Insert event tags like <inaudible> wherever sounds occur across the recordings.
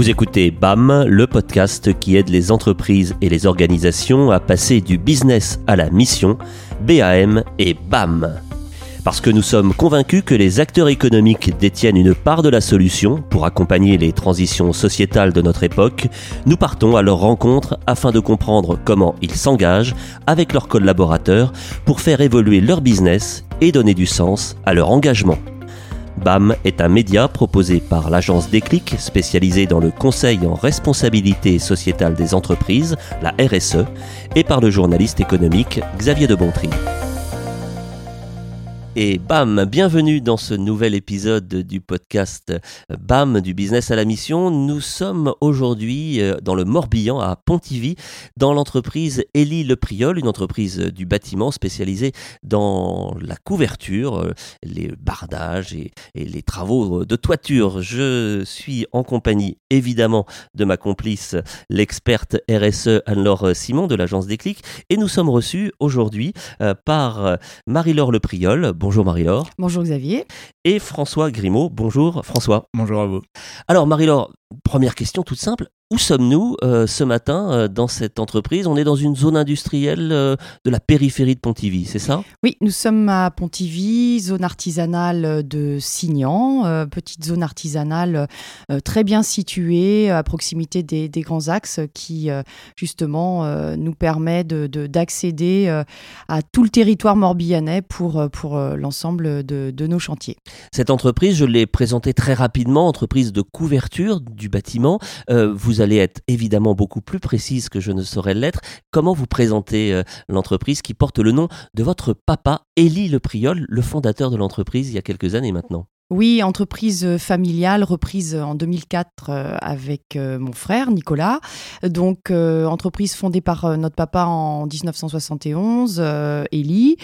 Vous écoutez BAM, le podcast qui aide les entreprises et les organisations à passer du business à la mission, BAM et BAM. Parce que nous sommes convaincus que les acteurs économiques détiennent une part de la solution pour accompagner les transitions sociétales de notre époque, nous partons à leur rencontre afin de comprendre comment ils s'engagent avec leurs collaborateurs pour faire évoluer leur business et donner du sens à leur engagement. BAM est un média proposé par l'agence Déclic, spécialisée dans le conseil en responsabilité sociétale des entreprises, la RSE, et par le journaliste économique Xavier de Bontry. Et bam, bienvenue dans ce nouvel épisode du podcast BAM du business à la mission. Nous sommes aujourd'hui euh, dans le Morbihan à Pontivy, dans l'entreprise Elie Le Priol, une entreprise du bâtiment spécialisée dans la couverture, euh, les bardages et, les travaux de toiture. Je suis en compagnie évidemment de ma complice, l'experte RSE Anne-Laure Simon de l'agence Déclic. Et nous sommes reçus aujourd'hui euh, par Marie-Laure Le Priol. Bonjour Marie-Laure. Bonjour Xavier. Et François Grimaud. Bonjour François. Bonjour à vous. Alors Marie-Laure, première question toute simple. Où sommes-nous euh, ce matin euh, dans cette entreprise? On est dans une zone industrielle euh, de la périphérie de Pontivy, c'est ça? Oui, nous sommes à Pontivy, zone artisanale de Signan, petite zone artisanale très bien située à proximité des, grands axes qui justement nous permet d'accéder de, à tout le territoire morbihanais pour, pour l'ensemble de, de nos chantiers. Cette entreprise, je l'ai présentée très rapidement, entreprise de couverture du bâtiment. vous allez être évidemment beaucoup plus précise que je ne saurais l'être. Comment vous présentez euh, l'entreprise qui porte le nom de votre papa, Élie Le Priol, le fondateur de l'entreprise il y a quelques années maintenant? Oui, entreprise euh, familiale reprise en 2004 euh, avec euh, mon frère Nicolas. Donc, entreprise fondée par notre papa en 1971, Elie,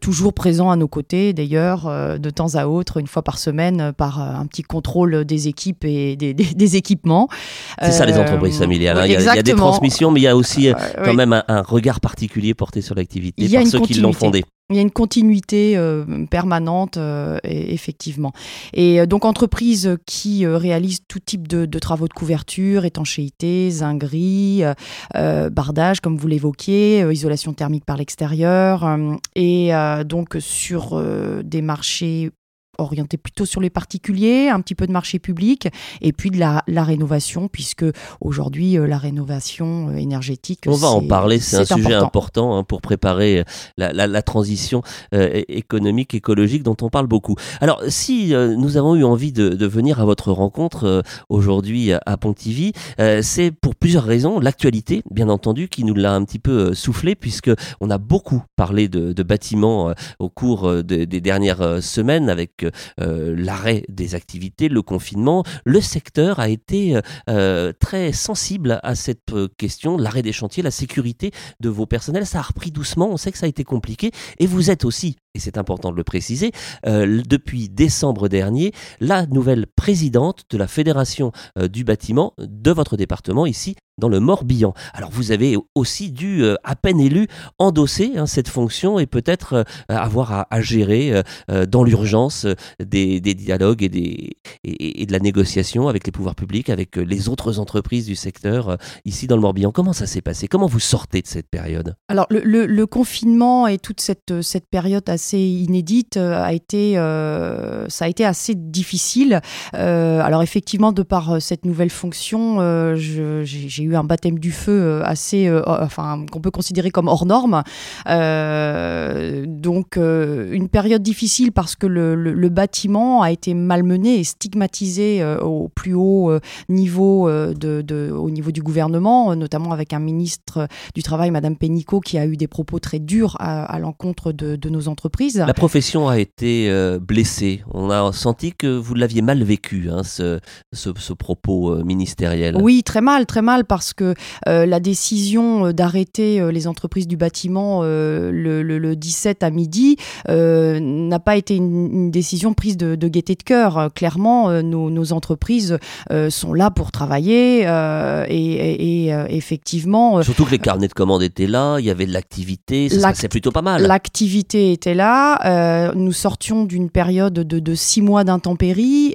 toujours présent à nos côtés d'ailleurs, de temps à autre, une fois par semaine, par un petit contrôle des équipes et des, équipements. C'est ça les entreprises familiales. Hein. il, y a, des transmissions, mais il y a aussi quand même un, regard particulier porté sur l'activité par ceux qui l'ont fondée. Il y a une continuité euh, permanente, euh, effectivement. Et euh, donc, entreprise qui réalise tout type de, travaux de couverture, étanchéité, zinguerie, bardage, comme vous l'évoquiez, isolation thermique par l'extérieur. et donc, sur des marchés orienté plutôt sur les particuliers, un petit peu de marché public, et puis de la, rénovation, puisque aujourd'hui, euh, la rénovation euh, énergétique. On va en parler, c'est un sujet important, hein, pour préparer euh, la, transition économique, écologique dont on parle beaucoup. Alors, si nous avons eu envie de, venir à votre rencontre aujourd'hui à Pontivy, c'est pour plusieurs raisons. L'actualité, bien entendu, qui nous l'a un petit peu soufflé, puisque on a beaucoup parlé de, bâtiments au cours des dernières semaines avec euh, l'arrêt des activités, le confinement, le secteur a été euh, euh, très sensible à cette question, l'arrêt des chantiers, la sécurité de vos personnels. Ça a repris doucement, on sait que ça a été compliqué, et vous êtes aussi et c'est important de le préciser, depuis décembre dernier, la nouvelle présidente de la Fédération du bâtiment de votre département ici dans le Morbihan. Alors vous avez aussi dû, euh, à peine élu, endosser hein, cette fonction et peut-être euh, avoir à, gérer euh, dans l'urgence des, dialogues et, de la négociation avec les pouvoirs publics, avec les autres entreprises du secteur ici dans le Morbihan. Comment ça s'est passé? Comment vous sortez de cette période? Alors le, confinement et toute cette, cette période assez inédite a été, ça a été assez difficile. alors effectivement, de par cette nouvelle fonction, j'ai eu un baptême du feu euh, assez, euh, enfin, qu'on peut considérer comme hors norme. Euh, donc, une période difficile parce que le, bâtiment a été malmené et stigmatisé au plus haut niveau, de, au niveau du gouvernement, notamment avec un ministre du Travail, Madame Pénicaud, qui a eu des propos très durs à, l'encontre de, nos entreprises. La profession a été blessée. On a senti que vous l'aviez mal vécu, hein, ce, ce, ce, propos ministériel. Oui, très mal, très mal parce que la décision d'arrêter les entreprises du bâtiment le, 17 à midi n'a pas été une, décision prise de, gaieté de cœur. Clairement, nos, entreprises sont là pour travailler et, effectivement. Surtout que les carnets de commandes étaient là, il y avait de l'activité, ça se plutôt pas mal. L'activité était là. nous sortions d'une période de, de, six mois d'intempéries.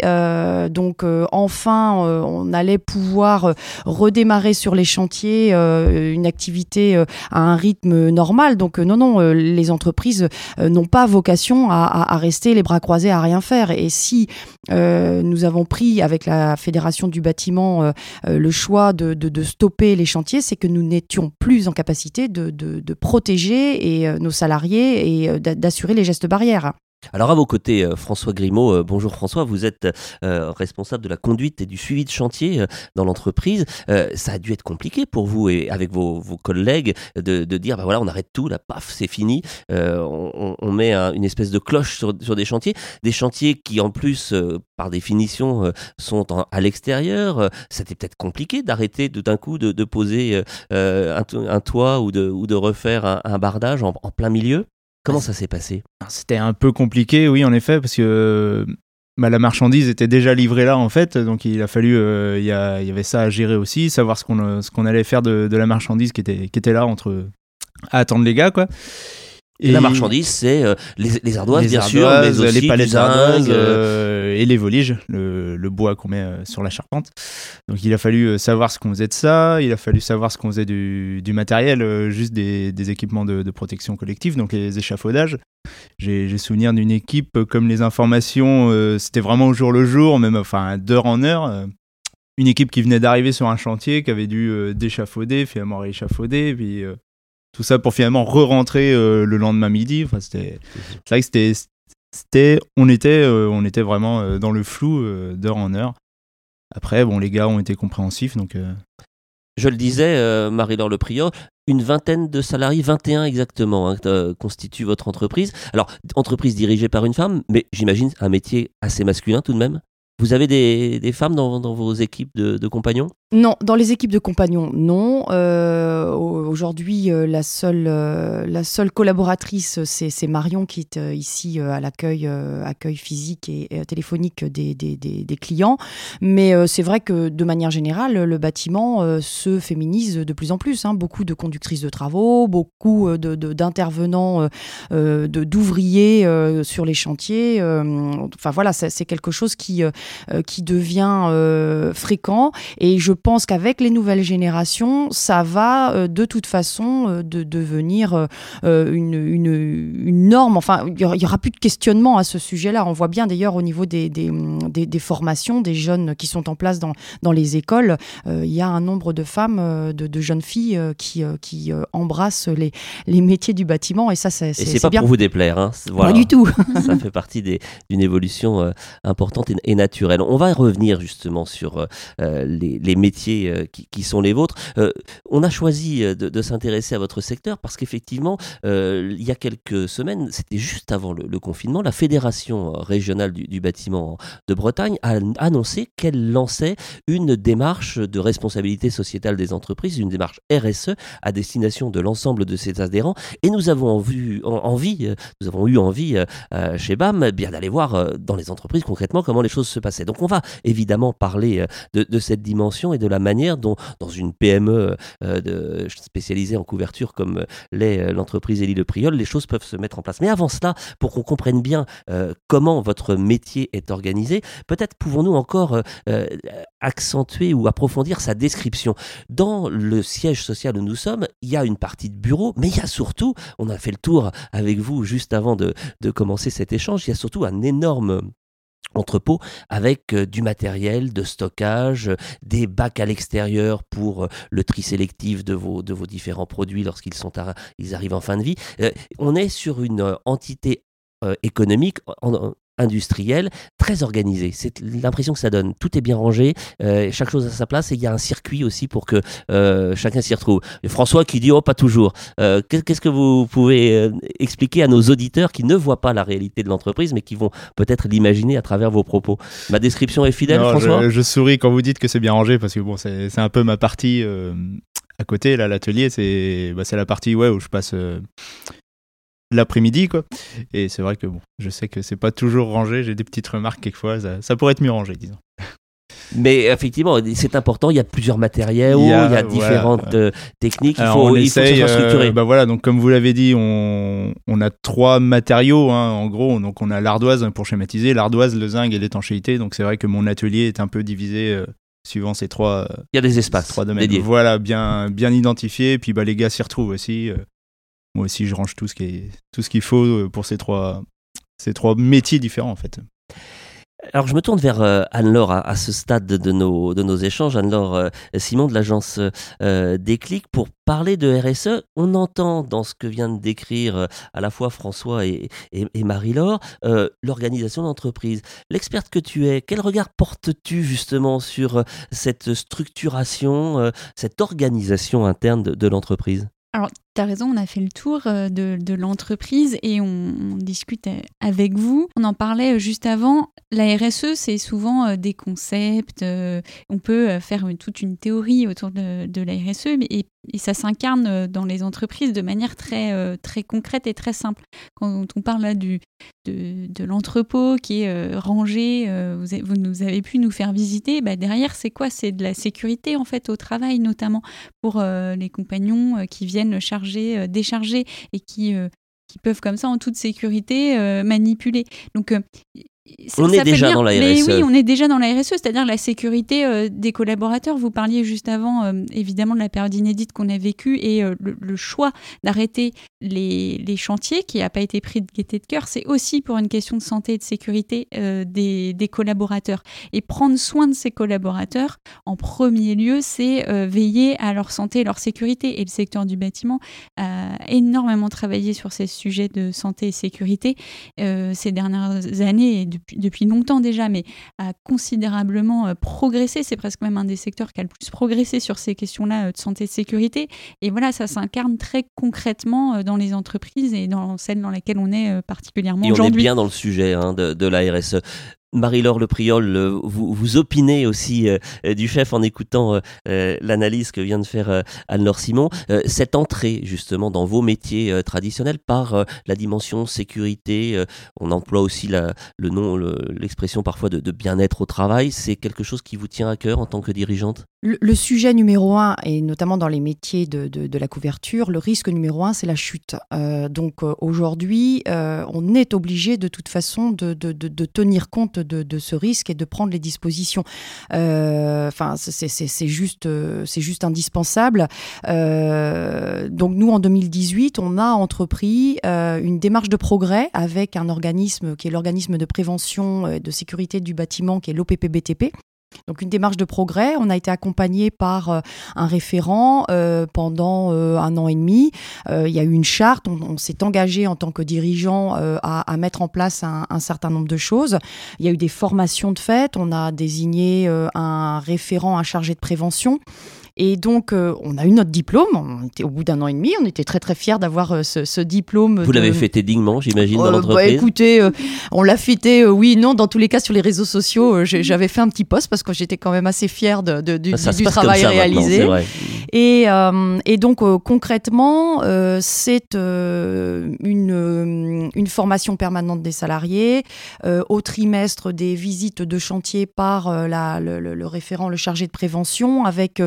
donc enfin, on allait pouvoir redémarrer sur les chantiers une activité à un rythme normal. Donc non, non, les entreprises n'ont pas vocation à, rester les bras croisés à rien faire. Et si nous avons pris avec la Fédération du bâtiment le choix de, stopper les chantiers, c'est que nous n'étions plus en capacité de, de protéger et, nos salariés et d'assurer les gestes barrières. Alors à vos côtés, euh, François Grimaud, euh, bonjour François, vous êtes euh, responsable de la conduite et du suivi de chantier dans l'entreprise. ça a dû être compliqué pour vous et avec vos, collègues de, dire, bah voilà, on arrête tout, là, paf, c'est fini. On, met une espèce de cloche sur, des chantiers, des chantiers qui en plus, par définition, sont à l'extérieur. C'était peut-être compliqué d'arrêter d'un coup de, poser un, toit ou de refaire un, bardage en plein milieu. Comment ça s'est passé? C'était un peu compliqué, oui, en effet, parce que bah, la marchandise était déjà livrée là, en fait. Donc il a fallu, euh, il y, avait ça à gérer aussi, savoir ce qu'on euh, allait faire de, la marchandise qui était, qui était là entre à attendre les gars, quoi. Et la marchandise, c'est euh, les, ardoises, bien sûr, mais aussi les palettes d'ardoises euh, et les voliges, le, le bois qu'on met euh, sur la charpente. Donc il a fallu savoir ce qu'on faisait de ça, il a fallu savoir ce qu'on faisait du, du matériel, juste des, des équipements de, de, protection collective, donc les échafaudages. J'ai souvenir d'une équipe comme les informations, c'était vraiment au jour le jour, même enfin d'heure en heure. une équipe qui venait d'arriver sur un chantier, qui avait dû d'échafauder, finalement rééchafauder, puis tout ça pour finalement re-rentrer euh, le lendemain midi. Enfin, c'était, c'est vrai que c'était, c'était, on était, euh, on était vraiment euh, dans le flou d'heure en heure. Après, bon, les gars ont été compréhensifs, donc. Je le disais, Marie-Laure Le Prior, une vingtaine de salariés, 21 exactement, hein, constitue votre entreprise. Alors, entreprise dirigée par une femme, mais j'imagine un métier assez masculin tout de même. Vous avez des, femmes dans, vos équipes de compagnons? Non, dans les équipes de compagnons, non. Euh, aujourd'hui, euh, la, seule, euh, la seule collaboratrice, c'est Marion qui est ici à l'accueil accueil physique et, téléphonique des, clients. Mais c'est vrai que de manière générale, le bâtiment se féminise de plus en plus. Hein. Beaucoup de conductrices de travaux, beaucoup d'intervenants, de, d'ouvriers sur les chantiers. enfin voilà, c'est quelque chose qui, qui devient fréquent. Et je pense qu'avec les nouvelles générations, ça va euh, de toute façon euh, de devenir euh, une, une, norme. Enfin, il n'y aura, plus de questionnement à ce sujet-là. On voit bien d'ailleurs au niveau des, des, des, formations des jeunes qui sont en place dans, dans les écoles, il y a un nombre de femmes, de, de jeunes filles qui, qui embrassent les, les métiers du bâtiment. Et ça, c'est c'est pas pour vous déplaire. Hein. Pas du tout. <laughs> ça fait partie d'une évolution importante et, naturelle. On va revenir justement sur les, les métiers euh, qui, sont les vôtres. Euh, on a choisi euh, de, s'intéresser à votre secteur parce qu'effectivement, il y a quelques semaines, c'était juste avant le, confinement, la Fédération régionale du, bâtiment de Bretagne a annoncé qu'elle lançait une démarche de responsabilité sociétale des entreprises, une démarche RSE à destination de l'ensemble de ses adhérents. Et nous avons envie, nous avons eu envie chez BAM eh bien d'aller voir dans les entreprises concrètement comment les choses se passaient. Donc on va évidemment parler de, de cette dimension et de la manière dont, dans une PME euh, spécialisée en couverture comme l'est euh, l'entreprise Élie Le Priol, les choses peuvent se mettre en place. Mais avant cela, pour qu'on comprenne bien euh, comment votre métier est organisé, peut-être pouvons-nous encore accentuer ou approfondir sa description. Dans le siège social où nous sommes, il y a une partie de bureau, mais il y a surtout, on a fait le tour avec vous juste avant de commencer cet échange, il y a surtout un énorme entrepôt avec euh, du matériel de stockage, des bacs à l'extérieur pour euh, le tri sélectif de vos, de vos différents produits lorsqu'ils sont arrivent en fin de vie. Euh, on est sur une entité économique industrielle, très organisée. C'est l'impression que ça donne. Tout est bien rangé, chaque chose à sa place et il y a un circuit aussi pour que chacun s'y retrouve. Et François qui dit oh pas toujours. Qu'est-ce que vous pouvez expliquer à nos auditeurs qui ne voient pas la réalité de l'entreprise mais qui vont peut-être l'imaginer à travers vos propos? Ma description est fidèle, François? je, souris quand vous dites que c'est bien rangé parce que bon, c'est un peu ma partie à côté. Là, l'atelier, c'est bah, la partie ouais, où je passe l'après-midi quoi et c'est vrai que bon je sais que c'est pas toujours rangé j'ai des petites remarques quelquefois ça, pourrait être mieux rangé disons mais effectivement, c'est important. Il y a plusieurs matériaux, il y a, différentes euh, techniques. Il faut, il faut euh, bah voilà, donc comme vous l'avez dit, on, on, a trois matériaux hein, en gros. Donc on a l'ardoise pour schématiser, l'ardoise, le zinc et l'étanchéité. Donc c'est vrai que mon atelier est un peu divisé. Euh, suivant ces trois, il y a des espaces trois domaines. Dédiés. Voilà, bien, bien identifiés. Puis bah, les gars s'y retrouvent aussi. Moi aussi, je range tout ce qui tout ce qu'il faut pour ces trois, ces trois métiers différents en fait. Alors je me tourne vers euh, Anne-Laure à, ce stade de, nos, de nos échanges, Anne-Laure euh, Simon de l'agence euh, Déclic, pour parler de RSE. On entend dans ce que vient de décrire à la fois François et, et, Marie-Laure l'organisation d'entreprise. L'experte que tu es, quel regard portes-tu justement sur cette structuration, cette organisation interne de l'entreprise? Alors, tu raison, on a fait le tour euh, de, l'entreprise et on, discute euh, avec vous. On en parlait euh, juste avant. La RSE, c'est souvent des concepts. On peut faire toute une théorie autour de, la RSE, et, ça s'incarne dans les entreprises de manière très, très concrète et très simple. Quand on parle là du, de, l'entrepôt qui est rangé, vous, vous, nous avez pu nous faire visiter, bah derrière, c'est quoi? C'est de la sécurité en fait au travail, notamment pour les compagnons qui viennent charger, euh, décharger et qui, euh, qui peuvent comme ça en toute sécurité euh, manipuler. Donc on est déjà dans la RSE. Mais oui, on est déjà dans la RSE, c'est-à-dire la sécurité euh, des collaborateurs. Vous parliez juste avant, euh, évidemment, de la période inédite qu'on a vécue et euh, le, choix d'arrêter les, chantiers, qui n'a pas été pris de gaieté de cœur, c'est aussi pour une question de santé et de sécurité des, des, collaborateurs. Et prendre soin de ces collaborateurs, en premier lieu, c'est veiller à leur santé et leur sécurité. Et le secteur du bâtiment a énormément travaillé sur ces sujets de santé et sécurité ces dernières années et depuis, longtemps déjà, mais a considérablement euh, progressé. C'est presque même un des secteurs qui a le plus progressé sur ces questions-là euh, de santé et de sécurité. Et voilà, ça s'incarne très concrètement euh, dans les entreprises et dans celles dans lesquelles on est particulièrement aujourd'hui. on est bien dans le sujet hein, de, de la RSE. Marie-Laure Le Priol, euh, vous, vous opinez aussi euh, euh, du chef en écoutant l'analyse que vient de faire Anne-Laure Simon. cette entrée justement dans vos métiers traditionnels par la dimension sécurité, on emploie aussi le nom, l'expression parfois de, bien-être au travail, c'est quelque chose qui vous tient à cœur en tant que dirigeante? Le, sujet numéro un, et notamment dans les métiers de, la couverture, le risque numéro un, c'est la chute. donc aujourd'hui, on est obligé de toute façon de, tenir compte de, ce risque et de prendre les dispositions. Euh, enfin, c'est juste, euh, c'est juste indispensable. Euh, donc nous, en 2018, on a entrepris une démarche de progrès avec un organisme qui est l'organisme de prévention et de sécurité du bâtiment, qui est l'OPPBTP, donc une démarche de progrès. On a été accompagné par euh, un référent euh, pendant euh, un an et demi. il y a eu une charte. On, s'est engagé en tant que dirigeant à, mettre en place un, certain nombre de choses. Il y a eu des formations de fait. On a désigné un référent, un chargé de prévention. Et donc, euh, on a eu notre diplôme. On était au bout d'un an et demi. On était très très fiers d'avoir euh, ce, diplôme. Vous l'avez fêté dignement, j'imagine, dans euh, bah, l'entreprise. écoutez, on l'a fêté, oui, non. Dans tous les cas, sur les réseaux sociaux, j'avais fait un petit post parce que j'étais quand même assez fière de, du, ah, travail réalisé. Et, et, donc, concrètement, c'est une, une formation permanente des salariés. au trimestre, des visites de chantier par la, le, le, référent, le chargé de prévention, avec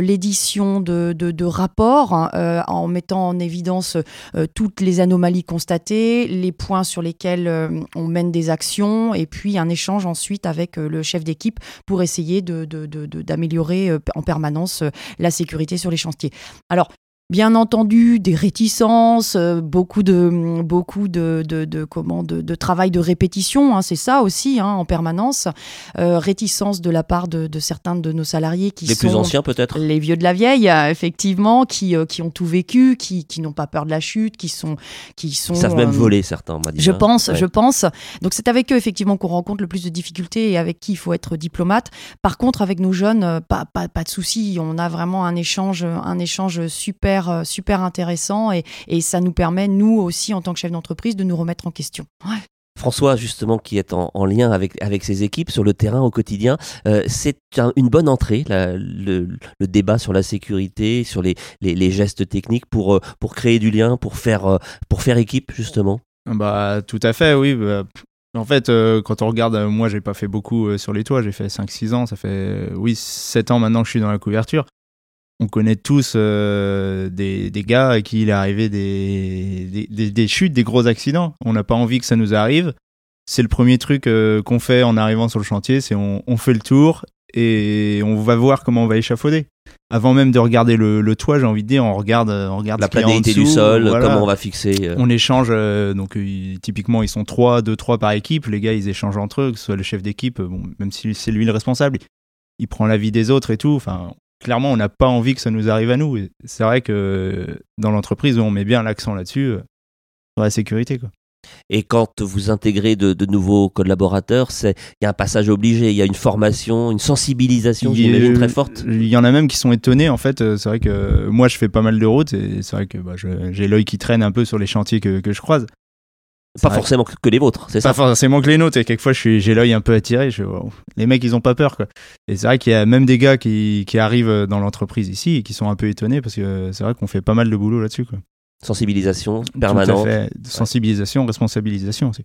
l'édition de, rapports hein, euh, en mettant en évidence euh, toutes les anomalies constatées, les points sur lesquels on mène des actions et puis un échange ensuite avec le chef d'équipe pour essayer d'améliorer en permanence la sécurité sur les chantiers. Alors, Bien entendu, des réticences, euh, beaucoup de beaucoup de, de, de comment de, travail de répétition, hein, c'est ça aussi hein, en permanence. Euh, réticence de la part de, certains de nos salariés qui les sont plus anciens peut-être, les vieux de la vieille, euh, effectivement, qui, qui ont tout vécu, qui, qui n'ont pas peur de la chute, qui sont qui sont. Ils savent même voler certains, dit. Je hein. pense, je pense. Donc c'est avec eux effectivement qu'on rencontre le plus de difficultés et avec qui il faut être diplomate. Par contre, avec nos jeunes, pas pas, pas de souci, on a vraiment un échange un échange super euh, super, intéressant et, ça nous permet, nous aussi, en tant que chef d'entreprise, de nous remettre en question. François, justement, qui est en, lien avec, avec ses équipes sur le terrain au quotidien, euh, c'est une bonne entrée, le, débat sur la sécurité, sur les, les, gestes techniques pour, euh, pour créer du lien, pour faire, pour faire équipe, justement bah, Tout à fait, oui. Bah, en fait, quand on regarde, moi, j'ai pas fait beaucoup sur les toits, j'ai fait 5-6 ans, ça fait, oui, 7 ans maintenant que je suis dans la couverture on connaît tous euh, des, gars à qui il est arrivé des, des, chutes, des gros accidents. On n'a pas envie que ça nous arrive. C'est le premier truc euh, qu'on fait en arrivant sur le chantier, c'est on, fait le tour et on va voir comment on va échafauder. Avant même de regarder le, toit, j'ai envie de dire, on regarde, on regarde la planéité du sol, comment on va fixer. Euh. On échange, donc typiquement ils sont trois, deux, trois par équipe. Les gars, ils échangent entre eux, que ce soit le chef d'équipe, bon, même si c'est lui le responsable, il prend l'avis des autres et tout. Enfin, clairement, on n'a pas envie que ça nous arrive à nous. C'est vrai que dans l'entreprise, on met bien l'accent là-dessus, euh, sur la sécurité. Quoi. Et quand vous intégrez de, nouveaux collaborateurs, il y a un passage obligé, il y a une formation, une sensibilisation, j'imagine, très forte. Il y en a même qui sont étonnés, en fait. Euh, c'est vrai que moi, je fais pas mal de routes et c'est vrai que bah, j'ai l'œil qui traîne un peu sur les chantiers que, que je croise. Pas forcément que les vôtres, c'est ça Pas forcément que les nôtres. Et quelquefois, j'ai l'œil un peu attiré. Je, les mecs, ils ont pas peur. Quoi. Et c'est vrai qu'il y a même des gars qui, qui arrivent dans l'entreprise ici et qui sont un peu étonnés parce que c'est vrai qu'on fait pas mal de boulot là-dessus. Quoi. Sensibilisation permanente. Sensibilisation, responsabilisation aussi.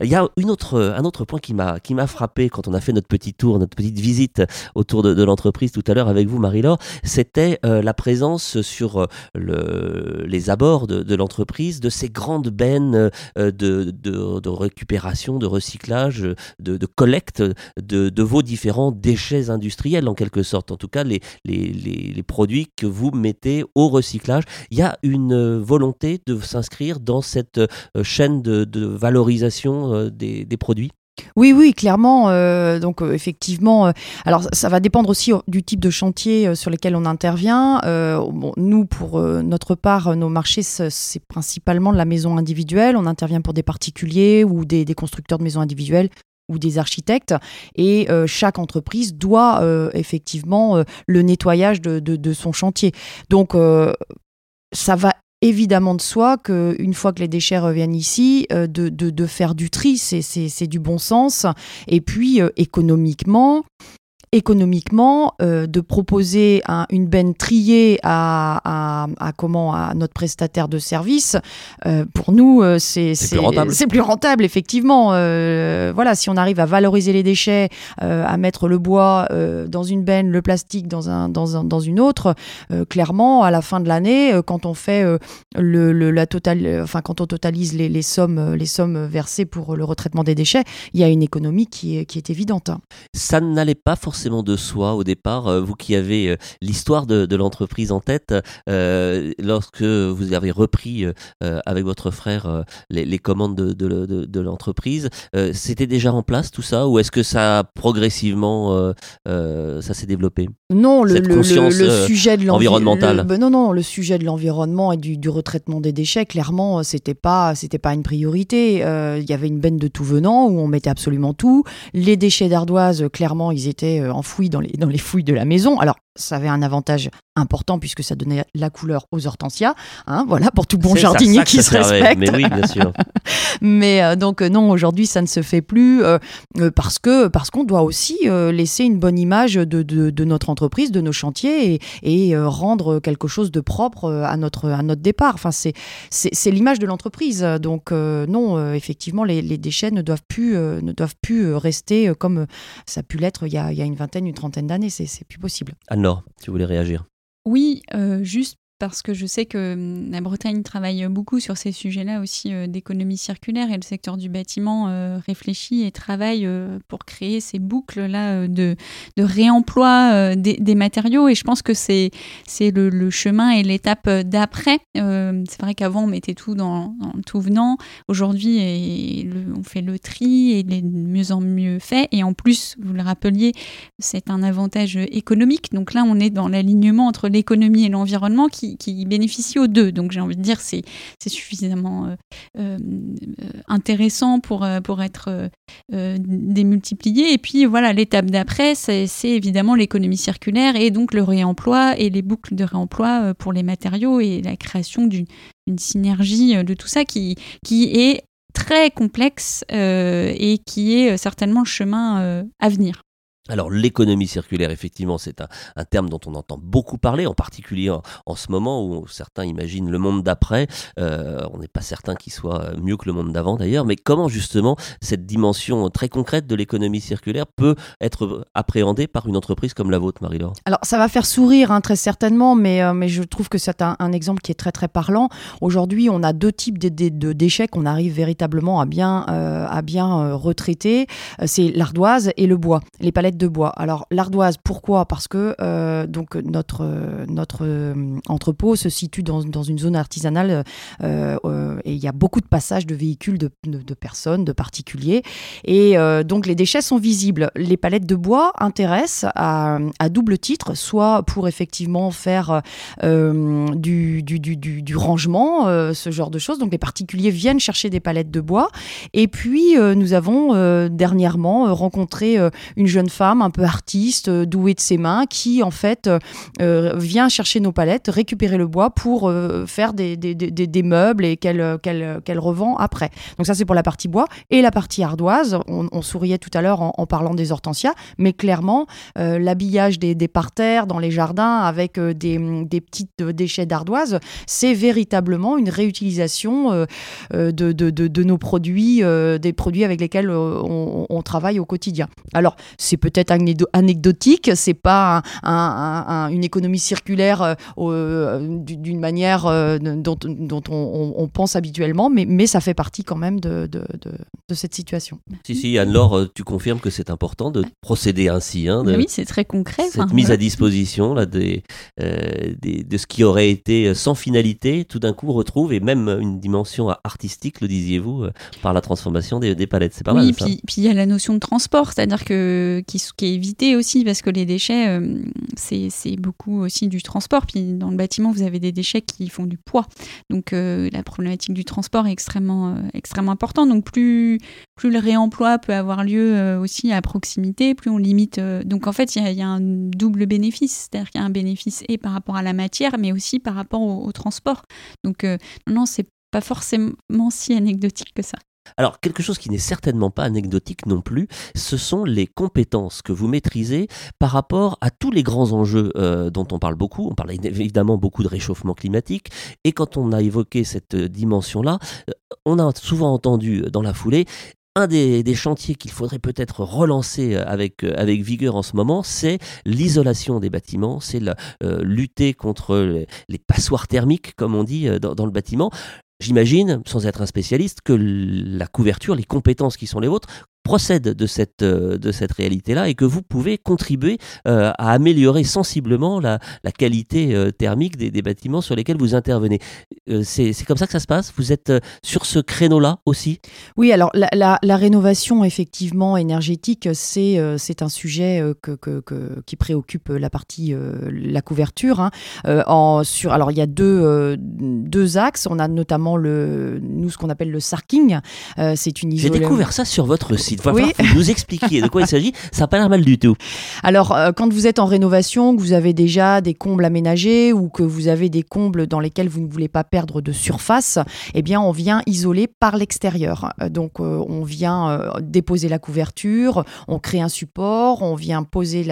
Il y a une autre, un autre point qui m'a, qui m'a frappé quand on a fait notre petit tour, notre petite visite autour de, l'entreprise tout à l'heure avec vous, Marie-Laure, c'était euh, la présence sur euh, le, les abords de, l'entreprise de ces grandes bennes euh, de, de, récupération, de recyclage, de, collecte de, vos différents déchets industriels en quelque sorte, en tout cas les, les, les produits que vous mettez au recyclage. Il y a une volonté de s'inscrire dans cette chaîne de valorisation euh, des, produits oui, oui, clairement. Euh, donc euh, effectivement, alors ça va dépendre aussi du type de chantier sur lesquels on intervient. nous, pour notre part, nos marchés, c'est principalement de la maison individuelle. On intervient pour des particuliers ou des, constructeurs de maisons individuelles ou des architectes. Et chaque entreprise doit effectivement le nettoyage de, son chantier. Donc ça va évidemment de soi qu'une fois que les déchets reviennent ici, euh, de, faire du tri, c'est du bon sens. Et puis, euh, économiquement, économiquement euh, de proposer une benne triée à, comment à notre prestataire de service euh, pour nous euh, c'est plus rentable. c'est plus rentable effectivement. Voilà si on arrive à valoriser les déchets à mettre le bois dans une benne le plastique dans un dans, un, dans une autre clairement à la fin de l'année quand on fait le, la total enfin quand on totalise les, les, sommes les sommes versées pour le retraitement des déchets il y a une économie qui est, qui est évidente. Ça n'allait pas forcément de soi au départ, euh, vous qui avez euh, l'histoire de, l'entreprise en tête, euh, lorsque vous avez repris avec votre frère les, commandes de, de, l'entreprise, c'était déjà en place tout ça ou est-ce que ça progressivement ça s'est développé? Non, le, sujet de l'environnement. Ben non, non, le sujet de l'environnement et du, retraitement des déchets, clairement, c'était pas, c'était pas une priorité. Il y avait une benne de tout venant où on mettait absolument tout. Les déchets d'ardoise, clairement, ils étaient enfouis dans les, dans les fouilles de la maison. Alors, ça avait un avantage important puisque ça donnait la couleur aux hortensias. Hein, voilà, pour tout bon jardinier qui se respecte. Mais oui, bien sûr. <laughs> mais euh, donc euh, non, aujourd'hui, ça ne se fait plus euh, parce que parce qu'on doit aussi laisser une bonne image de, de, notre entreprise, de nos chantiers et, et rendre quelque chose de propre à notre à notre départ. Enfin, c'est c'est l'image de l'entreprise. Donc non, effectivement, les, les, déchets ne doivent plus ne doivent plus rester comme ça a pu l'être il, y a, il y a une vingtaine, une trentaine d'années. C'est plus possible. Si vous voulez réagir. Oui, euh, juste parce que je sais que hum, la Bretagne travaille beaucoup sur ces sujets-là aussi d'économie circulaire et le secteur du bâtiment réfléchit et travaille pour créer ces boucles-là de, de réemploi des, matériaux. Et je pense que c'est le, le chemin et l'étape d'après. c'est vrai qu'avant, on mettait tout dans, dans tout venant. Aujourd'hui, on fait le tri et il est de mieux en mieux fait. Et en plus, vous le rappeliez, c'est un avantage économique. Donc là, on est dans l'alignement entre l'économie et l'environnement qui, qui bénéficie aux deux. Donc j'ai envie de dire, c'est suffisamment euh, euh, intéressant pour, euh, pour être démultiplié. Et puis voilà, l'étape d'après, c'est évidemment l'économie circulaire et donc le réemploi et les boucles de réemploi pour les matériaux et la création d'une synergie de tout ça qui, qui est très complexe et qui est certainement le chemin à venir. Alors l'économie circulaire, effectivement, c'est un, terme dont on entend beaucoup parler, en particulier en, ce moment où certains imaginent le monde d'après. Euh, on n'est pas certain qu'il soit mieux que le monde d'avant d'ailleurs, mais comment justement cette dimension très concrète de l'économie circulaire peut être appréhendée par une entreprise comme la vôtre, Marie-Laure? Alors ça va faire sourire hein, très certainement, mais, euh, mais je trouve que c'est un, exemple qui est très très parlant. Aujourd'hui, on a deux types de, déchets qu'on arrive véritablement à bien, euh, à bien retraiter. C'est l'ardoise et le bois. Les palettes de bois. Alors l'ardoise, pourquoi? Parce que euh, notre euh, entrepôt se situe dans, une zone artisanale euh, et il y a beaucoup de passages de véhicules, de, personnes, de particuliers, et donc les déchets sont visibles. Les palettes de bois intéressent à, double titre, soit pour effectivement faire du, rangement, ce genre de choses. Donc les particuliers viennent chercher des palettes de bois, et puis nous avons dernièrement rencontré une jeune femme un peu artiste, euh, douée de ses mains, qui en fait euh, euh, vient chercher nos palettes, récupérer le bois pour faire des, des, des, meubles et qu'elle qu'elle revend après. Donc ça c'est pour la partie bois. Et la partie ardoise, on, souriait tout à l'heure en, parlant des hortensias, mais clairement l'habillage des, parterres dans les jardins avec des, des petites déchets d'ardoise, c'est véritablement une réutilisation de, de, de, nos produits, des produits avec lesquels on, on travaille au quotidien. Alors c'est peut-être peut-être anecdotique, c'est pas une économie circulaire euh, euh, d'une manière euh, dont, on, pense habituellement, mais, mais ça fait partie quand même de, cette situation. Si, si, Anne-Laure, tu confirmes que c'est important de procéder ainsi. Hein, oui, c'est très concret. Cette mise à disposition là, des, de ce qui aurait été sans finalité, tout d'un coup retrouve, et même une dimension artistique, le disiez-vous, par la transformation des, palettes. C'est pas oui, mal. Oui, puis il y a la notion de transport, c'est-à-dire que qui qui est évité aussi parce que les déchets, euh, c'est beaucoup aussi du transport. Puis dans le bâtiment, vous avez des déchets qui font du poids. Donc euh, la problématique du transport est extrêmement, euh, extrêmement importante. Donc plus, plus le réemploi peut avoir lieu aussi à proximité, plus on limite. donc en fait, il y, a un double bénéfice. C'est-à-dire qu'il y a un bénéfice et par rapport à la matière, mais aussi par rapport au, au transport. Donc non, c'est pas forcément si anecdotique que ça. Alors, quelque chose qui n'est certainement pas anecdotique non plus, ce sont les compétences que vous maîtrisez par rapport à tous les grands enjeux euh, dont on parle beaucoup. On parle évidemment beaucoup de réchauffement climatique. Et quand on a évoqué cette dimension-là, euh, on a souvent entendu dans la foulée un des, chantiers qu'il faudrait peut-être relancer euh, avec, avec vigueur en ce moment, c'est l'isolation des bâtiments, c'est lutter contre les, passoires thermiques, comme on dit dans le bâtiment. J'imagine, sans être un spécialiste, que la couverture, les compétences qui sont les vôtres, procède de cette, euh, de cette réalité-là et que vous pouvez contribuer euh, à améliorer sensiblement la, la qualité euh, thermique des, des, bâtiments sur lesquels vous intervenez. c'est comme ça que ça se passe? Vous êtes sur ce créneau-là aussi? Oui, alors la, la, la, rénovation effectivement énergétique, c'est c'est un sujet que, que, que, qui préoccupe la partie, la couverture. Hein. en, sur, alors il y a deux, deux axes. On a notamment le, nous ce qu'on appelle le sarking. c'est une J'ai découvert ça sur votre site il va falloir nous expliquer de quoi il s'agit. Ça n'a pas l'air mal du tout. Alors, euh, quand vous êtes en rénovation, que vous avez déjà des combles aménagés ou que vous avez des combles dans lesquels vous ne voulez pas perdre de surface, eh bien, on vient isoler par l'extérieur. Euh, donc, euh, on vient déposer la couverture, on crée un support, on vient poser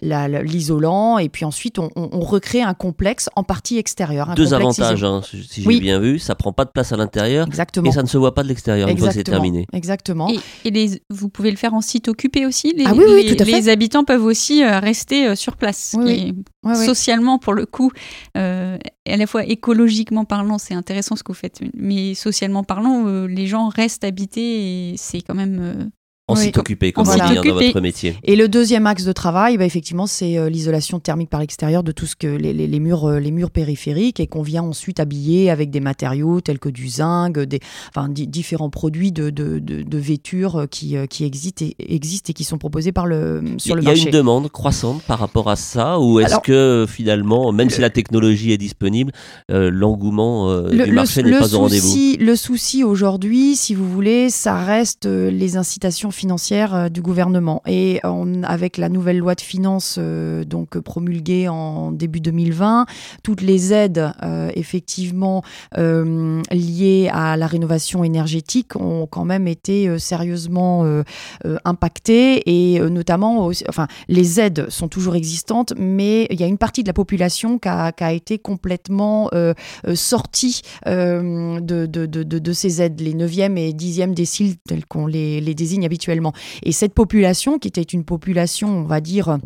l'isolant la, et puis ensuite, on, recrée un complexe en partie extérieure. Deux avantages, hein, si j'ai bien vu. Ça prend pas de place à l'intérieur. Exactement. Et ça ne se voit pas de l'extérieur une fois que c'est terminé. Exactement. Et, et les, vous pouvez le faire en site occupé aussi. Les, ah oui, oui, tout à fait. les habitants peuvent aussi rester sur place. Oui, socialement, pour le coup, à la fois écologiquement parlant, c'est intéressant ce que vous faites, mais socialement parlant, les gens restent habités et c'est quand même en site occupé, comme on dit hein, dans votre métier. Et le deuxième axe de travail, bah, effectivement, c'est euh, l'isolation thermique par l'extérieur de tout ce que les, les, murs, euh, les murs périphériques et qu'on vient ensuite habiller avec des matériaux tels que du zinc, des, enfin, différents produits de, de, de, vêture euh, qui, qui existent, et, existent et qui sont proposés par le, sur le marché. Il y a une demande croissante par rapport à ça ou est-ce que finalement, même si la technologie est disponible, l'engouement du marché n'est pas au rendez-vous? Le souci aujourd'hui, si vous voulez, ça reste les incitations financière euh, du gouvernement. Et avec la nouvelle loi de finances euh, donc promulguée en début 2020, toutes les aides euh, effectivement liées à la rénovation énergétique ont quand même été sérieusement impactées et notamment, enfin, les aides sont toujours existantes, mais il y a une partie de la population qui a, été complètement sortie de, de, de, ces aides, les 9e et 10e déciles tels qu'on les désigne habituellement et cette population, qui était une population, on va dire,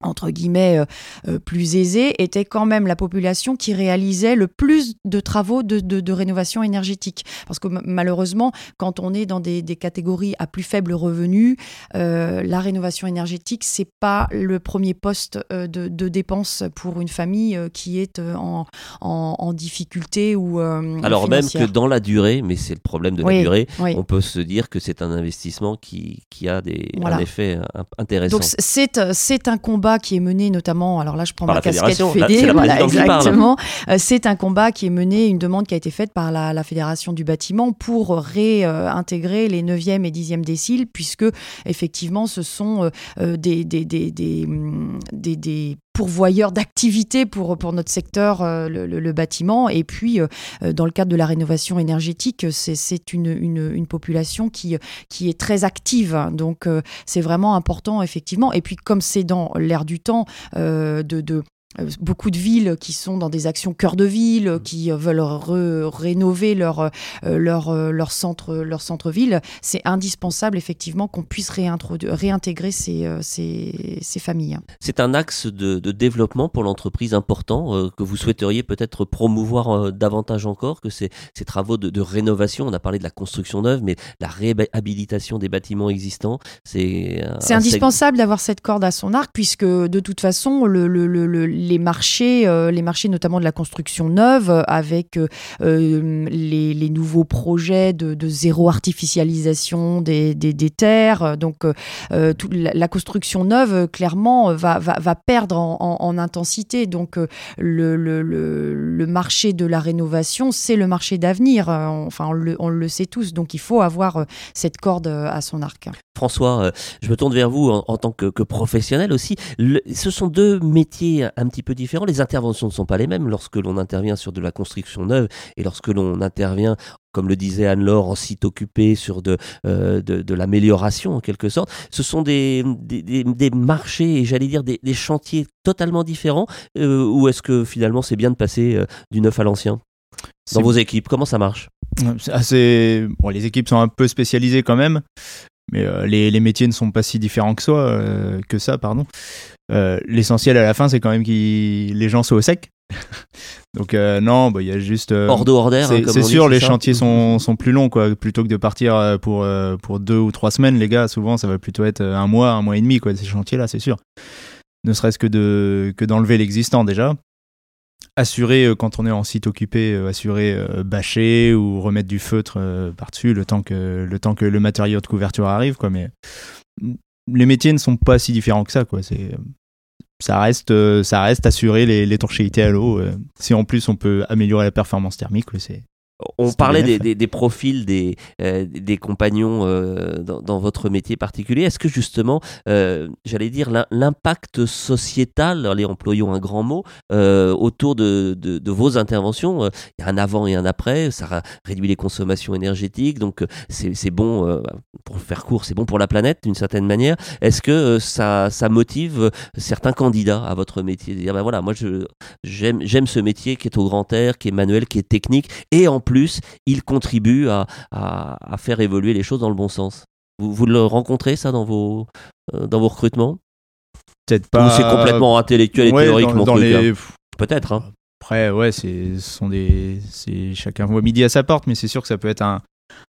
entre guillemets, euh, euh, plus aisée, était quand même la population qui réalisait le plus de travaux de, de, rénovation énergétique. Parce que malheureusement, quand on est dans des, des catégories à plus faible revenu, euh, la rénovation énergétique, c'est pas le premier poste de, de dépenses pour une famille qui est en, en, difficulté ou Alors même que dans la durée, mais c'est le problème de la durée, on peut se dire que c'est un investissement qui, qui a des, un effet intéressant. Donc c'est un combat qui est mené notamment, alors là je prends ma casquette fédé, voilà, exactement. Euh, c'est un combat qui est mené, une demande qui a été faite par la, fédération du bâtiment pour réintégrer les 9e et 10e déciles, puisque effectivement ce sont euh, euh, des, des, des, des, des pourvoyeurs d'activités pour, pour notre secteur, euh, le, bâtiment. Et puis, euh, euh, dans le cadre de la rénovation énergétique, c'est une, une, une, population qui, qui est très active. Donc, c'est vraiment important, effectivement. Et puis, comme c'est dans l'air du temps, de, beaucoup de villes qui sont dans des actions cœur de ville, mmh. qui euh, veulent rénover leur, euh, leur, leur, centre, leur centre-ville, c'est indispensable effectivement qu'on puisse réintégrer ces, ces, ces familles. C'est un axe de, de développement pour l'entreprise important que vous souhaiteriez peut-être promouvoir davantage encore que ces, ces travaux de, de, rénovation. On a parlé de la construction neuve, mais la réhabilitation des bâtiments existants, c'est... C'est indispensable d'avoir cette corde à son arc puisque de toute façon, le, le, le les marchés, euh, les marchés notamment de la construction neuve, euh, avec euh, les, nouveaux projets de, zéro artificialisation des, des, terres. Donc, la, construction neuve, clairement, va, va, perdre en, intensité. Donc, le, le, le, marché de la rénovation, c'est le marché d'avenir. Enfin, on le, on le, sait tous. Donc, il faut avoir cette corde à son arc. François, je me tourne vers vous en, tant que, professionnel aussi. ce sont deux métiers un petit peu différents. Les interventions ne sont pas les mêmes lorsque l'on intervient sur de la construction neuve et lorsque l'on intervient comme le disait Anne-Laure, en site occupé sur de, euh, de, l'amélioration en quelque sorte. Ce sont des, des, marchés et j'allais dire des, chantiers totalement différents euh, ou est-ce que finalement c'est bien de passer euh, du neuf à l'ancien dans vos équipes? Comment ça marche? Assez... bon, les équipes sont un peu spécialisées quand même, mais les, les, métiers ne sont pas si différents que, soi, que ça. pardon. Euh, l'essentiel à la fin, c'est quand même que les gens soient au sec. <laughs> Donc euh, non, bah, il y a juste. Euh, hors d'eau, C'est sûr, les chantiers sont, <laughs> sont, plus longs, quoi. Plutôt que de partir pour, pour deux ou trois semaines, les gars, souvent, ça va plutôt être un mois, un mois et demi, quoi, ces chantiers-là, c'est sûr. Ne serait-ce que de que d'enlever l'existant déjà. Assurer, quand on est en site occupé, assurer bâcher ou remettre du feutre par-dessus le, temps que, le temps que le matériau de couverture arrive, quoi. Mais les métiers ne sont pas si différents que ça, quoi. C'est ça reste, assurer l'étanchéité à l'eau. Euh. Si en plus on peut améliorer la performance thermique, c'est on parlait des, profils des, euh, des compagnons euh, dans, votre métier particulier. Est-ce que justement, euh, j'allais dire, l'impact sociétal, allez, employons un grand mot, autour de, vos interventions, il y a un avant et un après, ça réduit les consommations énergétiques, donc c'est bon, pour faire court, c'est bon pour la planète d'une certaine manière. Est-ce que ça, ça motive certains candidats à votre métier? De dire, ben voilà, moi j'aime ce métier qui est au grand air, qui est manuel, qui est technique, et en plus, il contribue à, faire évoluer les choses dans le bon sens. vous, le rencontrez ça dans vos, dans vos recrutements? Peut-être pas. Ou c'est complètement intellectuel et théorique, dans, les... Hein? Peut-être. Hein. Après, ouais, c'est sont des, chacun voit midi à sa porte, mais c'est sûr que ça peut être un,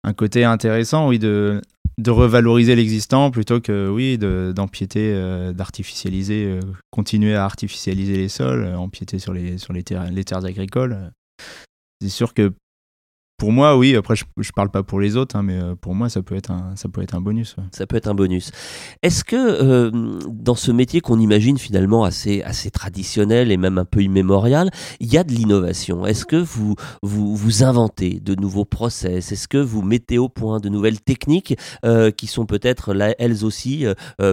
un côté intéressant, oui, de de revaloriser l'existant plutôt que oui d'empiéter, euh, d'artificialiser, euh, continuer à artificialiser les sols, euh, empiéter sur les sur les terres, les terres agricoles. C'est sûr que pour moi, oui. Après, je, ne parle pas pour les autres, hein, mais euh, pour moi, ça peut être un, ça peut être un bonus. Ça peut être un bonus. Est-ce que euh, dans ce métier qu'on imagine finalement assez, assez traditionnel et même un peu immémorial, il y a de l'innovation? Est-ce que vous, vous, vous inventez de nouveaux process? Est-ce que vous mettez au point de nouvelles techniques euh, qui sont peut-être elles aussi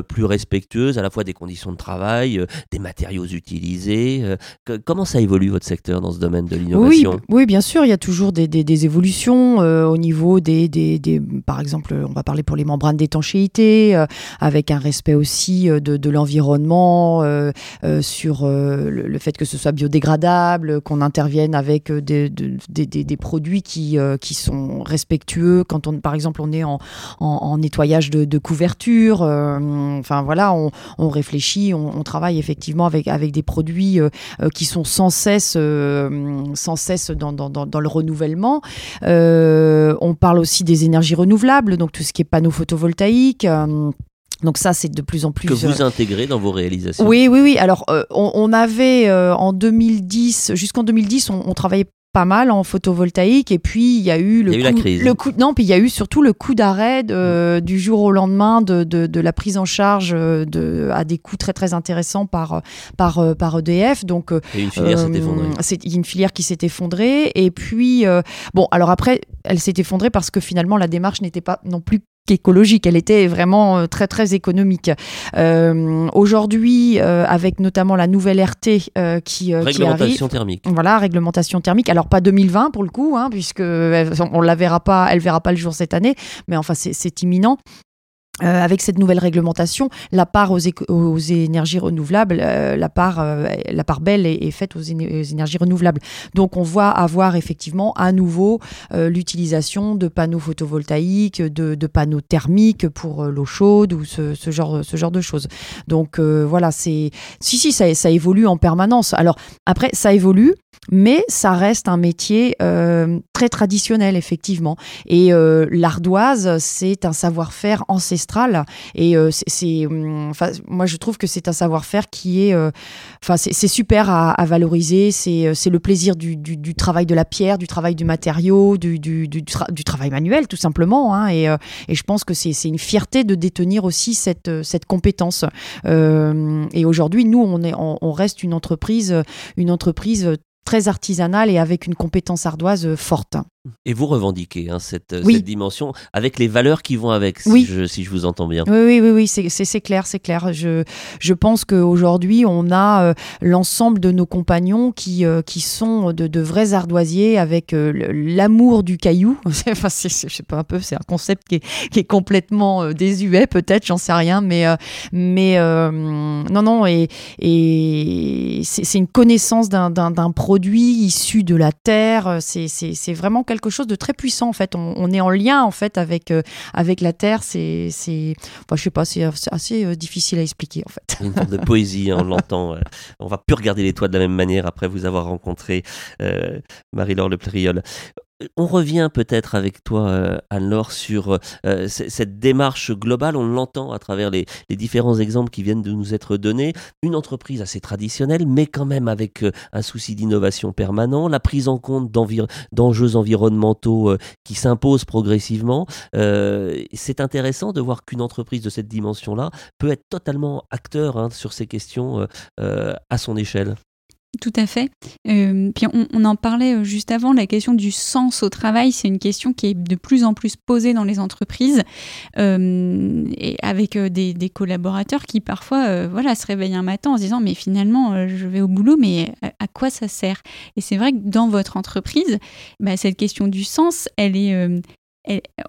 plus respectueuses à la fois des conditions de travail, des matériaux utilisés Comment ça évolue votre secteur dans ce domaine de l'innovation? oui, oui, bien sûr, il y a toujours des, des, des évolutions évolution euh, au niveau des, des, des, par exemple, on va parler pour les membranes d'étanchéité, euh, avec un respect aussi euh, de, de l'environnement, sur le, fait que ce soit biodégradable, qu'on intervienne avec des, des, des, produits qui, qui sont respectueux quand on, par exemple, on est en, en, nettoyage de, de couverture. enfin voilà, on, on réfléchit, on, on, travaille effectivement avec, avec des produits qui sont sans cesse, sans cesse dans, dans, dans le renouvellement. Euh, on parle aussi des énergies renouvelables, donc tout ce qui est panneaux photovoltaïques. Euh, donc ça, c'est de plus en plus... Que vous euh, intégrez dans vos réalisations Oui, oui, oui. Alors, on, avait en 2010, jusqu'en 2010, on, on, travaillait pas mal en photovoltaïque. Et puis il y a eu le, coup, le coup non puis il y a eu surtout le coup d'arrêt mm. du jour au lendemain de, de, la prise en charge euh, de, à des coûts très très intéressants par par euh, par EDF donc et une filière s'est effondrée. c'est une filière qui s'est effondrée. Et puis euh, bon alors après elle s'est effondrée parce que finalement la démarche n'était pas non plus écologique, elle était vraiment euh, très très économique. Euh, aujourd'hui, euh, avec notamment la nouvelle RT qui, réglementation thermique. Voilà, réglementation thermique. Alors pas 2020 pour le coup, hein, puisque on la verra pas, elle verra pas le jour cette année, mais enfin c'est imminent. Euh, avec cette nouvelle réglementation, la part aux, énergies renouvelables, euh, la, part, euh, la part belle est, faite aux, énergies renouvelables. Donc on voit avoir effectivement à nouveau l'utilisation de panneaux photovoltaïques, de, panneaux thermiques pour l'eau chaude ou ce, ce, genre, ce genre de choses. Donc voilà, c'est si si ça, ça évolue en permanence. Alors après ça évolue, mais ça reste un métier très traditionnel effectivement. Et l'ardoise c'est un savoir-faire ancestral et euh, c'est, hum, enfin, moi, je trouve que c'est un savoir-faire qui est, euh, enfin, c'est super à, valoriser. C'est, euh, c'est le plaisir du, travail de la pierre, du travail du matériau, du, travail manuel, tout simplement. Hein, et, je pense que c'est, une fierté de détenir aussi cette, compétence. et aujourd'hui, nous, on, reste une entreprise, une entreprise très artisanale et avec une compétence ardoise forte. Et vous revendiquez hein, cette, cette, dimension avec les valeurs qui vont avec, si, je, si je, vous entends bien. Oui, oui, oui, oui c'est clair, c'est clair. Je, je pense qu'aujourd'hui, on a euh, l'ensemble de nos compagnons qui, euh, qui sont de, de, vrais ardoisiers avec euh, l'amour du caillou. <laughs> enfin, je sais pas un peu, c'est un concept qui est, qui est complètement désuet, peut-être, j'en sais rien, mais, mais non, non, et, et c'est une connaissance d'un produit issu de la terre. C'est vraiment quelque quelque chose de très puissant en fait. On, est en lien en fait avec euh, avec la terre. C'est c'est, je sais pas, c'est assez euh, difficile à expliquer en fait. Une forme de poésie, hein, on l'entend. Euh. on va plus regarder les toits de la même manière après vous avoir rencontré Marie-Laure Le Plériol. On revient peut-être avec toi, euh, Anne-Laure, sur euh, cette démarche globale. On l'entend à travers les, différents exemples qui viennent de nous être donnés. Une entreprise assez traditionnelle, mais quand même avec euh, un souci d'innovation permanent, la prise en compte d'enjeux environnementaux qui s'imposent progressivement. C'est intéressant de voir qu'une entreprise de cette dimension-là peut être totalement acteur hein, sur ces questions à son échelle. Tout à fait. Euh, puis on, en parlait euh, juste avant, la question du sens au travail, c'est une question qui est de plus en plus posée dans les entreprises, euh, avec des, collaborateurs qui parfois voilà, se réveillent un matin en se disant mais finalement je vais au boulot, mais à, quoi ça sert? Et c'est vrai que dans votre entreprise, bah, cette question du sens, elle est,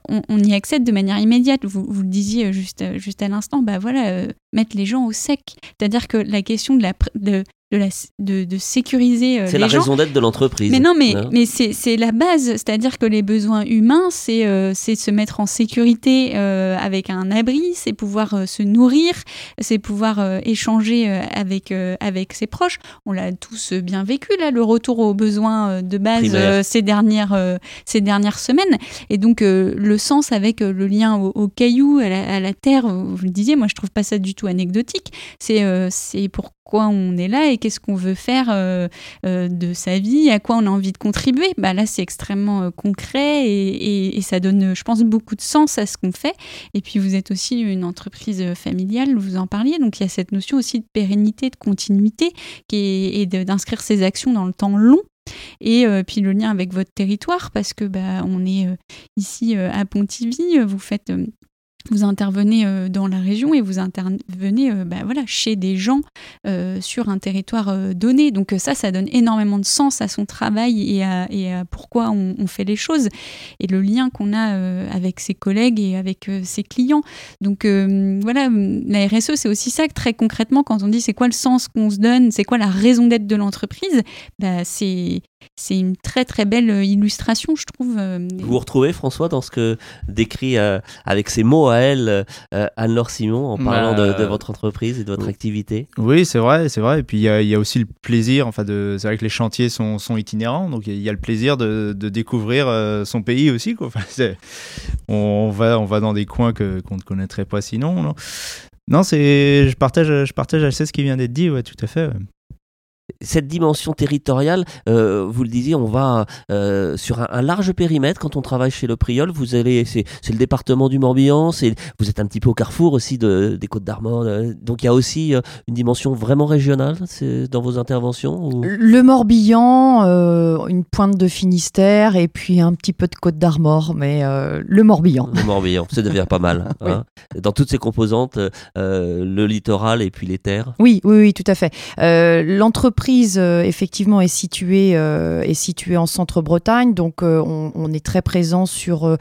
on, y accède de manière immédiate. Vous, vous le disiez juste, juste à l'instant, bah voilà, mettre les gens au sec. C'est-à-dire que la question de la, de, de, la, de, de sécuriser euh, C'est la raison d'être de l'entreprise. Mais non, mais, mais c'est la base. C'est-à-dire que les besoins humains, c'est euh, se mettre en sécurité euh, avec un abri, c'est pouvoir euh, se nourrir, c'est pouvoir échanger avec, avec ses proches. On l'a tous bien vécu, là, le retour aux besoins de base ces, dernières, ces dernières semaines. Et donc, le sens avec le lien au, au caillou, à la, à la, terre, vous le disiez, moi, je trouve pas ça du tout anecdotique. C'est c'est pour quoi on est là et qu'est-ce qu'on veut faire euh, euh, de sa vie, à quoi on a envie de contribuer. Bah là, c'est extrêmement euh, concret et, et, ça donne, je pense, beaucoup de sens à ce qu'on fait. Et puis, vous êtes aussi une entreprise familiale, vous en parliez, donc il y a cette notion aussi de pérennité, de continuité, qui est, et d'inscrire ses actions dans le temps long. Et puis le lien avec votre territoire, parce que bah, on est ici à Pontivy, vous faites vous intervenez euh, dans la région et vous intervenez euh, bah, voilà, chez des gens euh, sur un territoire donné. Donc ça, ça donne énormément de sens à son travail et à, pourquoi on, on, fait les choses et le lien qu'on a avec ses collègues et avec ses clients. Donc voilà, la RSE, c'est aussi ça que très concrètement, quand on dit c'est quoi le sens qu'on se donne, c'est quoi la raison d'être de l'entreprise, bah, c'est c'est une très très belle euh, illustration, je trouve. Euh, vous vous retrouvez, François, dans ce que décrit euh, avec ses mots à elle Anne-Laure Simon en parlant de, votre entreprise et de votre activité? Oui, c'est vrai, c'est vrai. Et puis il y, a aussi le plaisir, enfin, de, c'est vrai que les chantiers sont, sont itinérants, donc il y, a le plaisir de, de découvrir son pays aussi. Quoi. <laughs> Enfin, on, va, on va dans des coins que, qu'on ne connaîtrait pas sinon. Non, non c'est, je partage, je partage assez ce qui vient d'être dit, ouais, tout à fait cette dimension territoriale, euh, vous le disiez, on va euh, sur un, large périmètre quand on travaille chez le Priol. Vous allez, c'est, le département du Morbihan, vous êtes un petit peu au carrefour aussi de, des Côtes d'Armor. Euh, donc il y a aussi une dimension vraiment régionale dans vos interventions. Le Morbihan, une pointe de Finistère et puis un petit peu de Côtes d'Armor, mais le Morbihan. Le Morbihan, ça devient pas mal. <laughs> Hein. Dans toutes ses composantes, le littoral et puis les terres. Oui, oui, oui, tout à fait. l'entreprise l'entreprise euh, effectivement est située euh, est située en centre-Bretagne, donc euh, on, on, est très présent sur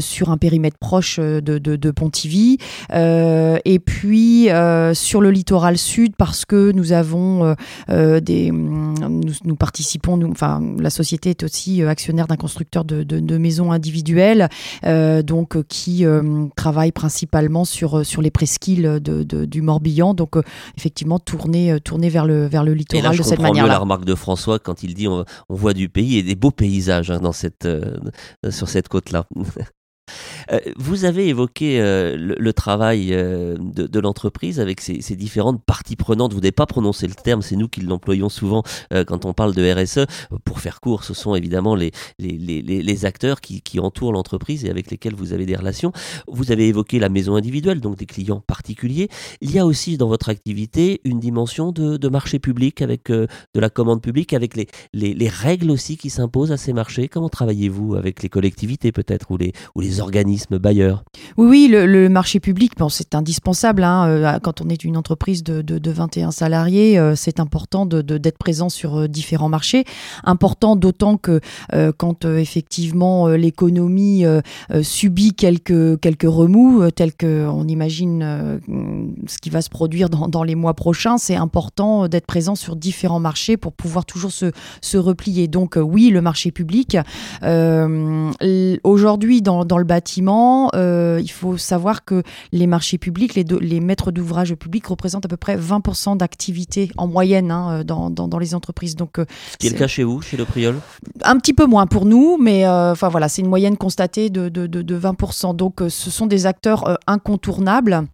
sur un périmètre proche de, de, de Pontivy, et puis sur le littoral sud parce que nous avons des nous, nous, participons, nous, enfin la société est aussi actionnaire d'un constructeur de, de, de, maisons individuelles, donc qui travaille principalement sur sur les presqu'îles de, du Morbihan, donc effectivement tourner tourner vers le vers le littoral je comprends mieux la remarque de François quand il dit on, voit du pays et des beaux paysages hein, dans cette, euh, sur cette côte-là. <laughs> Euh, vous avez évoqué euh, le, travail euh, de, l'entreprise avec ses, différentes parties prenantes. Vous n'avez pas prononcé le terme, c'est nous qui l'employons souvent quand on parle de RSE. Pour faire court, ce sont évidemment les, les, acteurs qui, entourent l'entreprise et avec lesquels vous avez des relations. Vous avez évoqué la maison individuelle, donc des clients particuliers. Il y a aussi dans votre activité une dimension de, marché public avec de la commande publique, avec les, les, règles aussi qui s'imposent à ces marchés. Comment travaillez-vous avec les collectivités peut-être ou les, ou les organismes bailleurs Oui, oui, le, marché public, c'est indispensable. Hein, euh, quand on est une entreprise de, de, 21 salariés, euh, c'est important d'être présent sur euh, différents marchés. Important d'autant que quand effectivement l'économie subit quelques, quelques remous, tels qu'on imagine ce qui va se produire dans, dans les mois prochains, c'est important d'être présent sur différents marchés pour pouvoir toujours se, se replier. Donc oui, le marché public. Aujourd'hui, dans, dans le bâtiment, euh, il faut savoir que les marchés publics, les, les maîtres d'ouvrage publics représentent à peu près 20% d'activité en moyenne hein, dans, dans, les entreprises. Donc, euh, Ce qui est, le cas chez vous, chez le Priol? Un petit peu moins pour nous, mais euh, enfin voilà, c'est une moyenne constatée de, de, de, de 20%. Donc ce sont des acteurs incontournables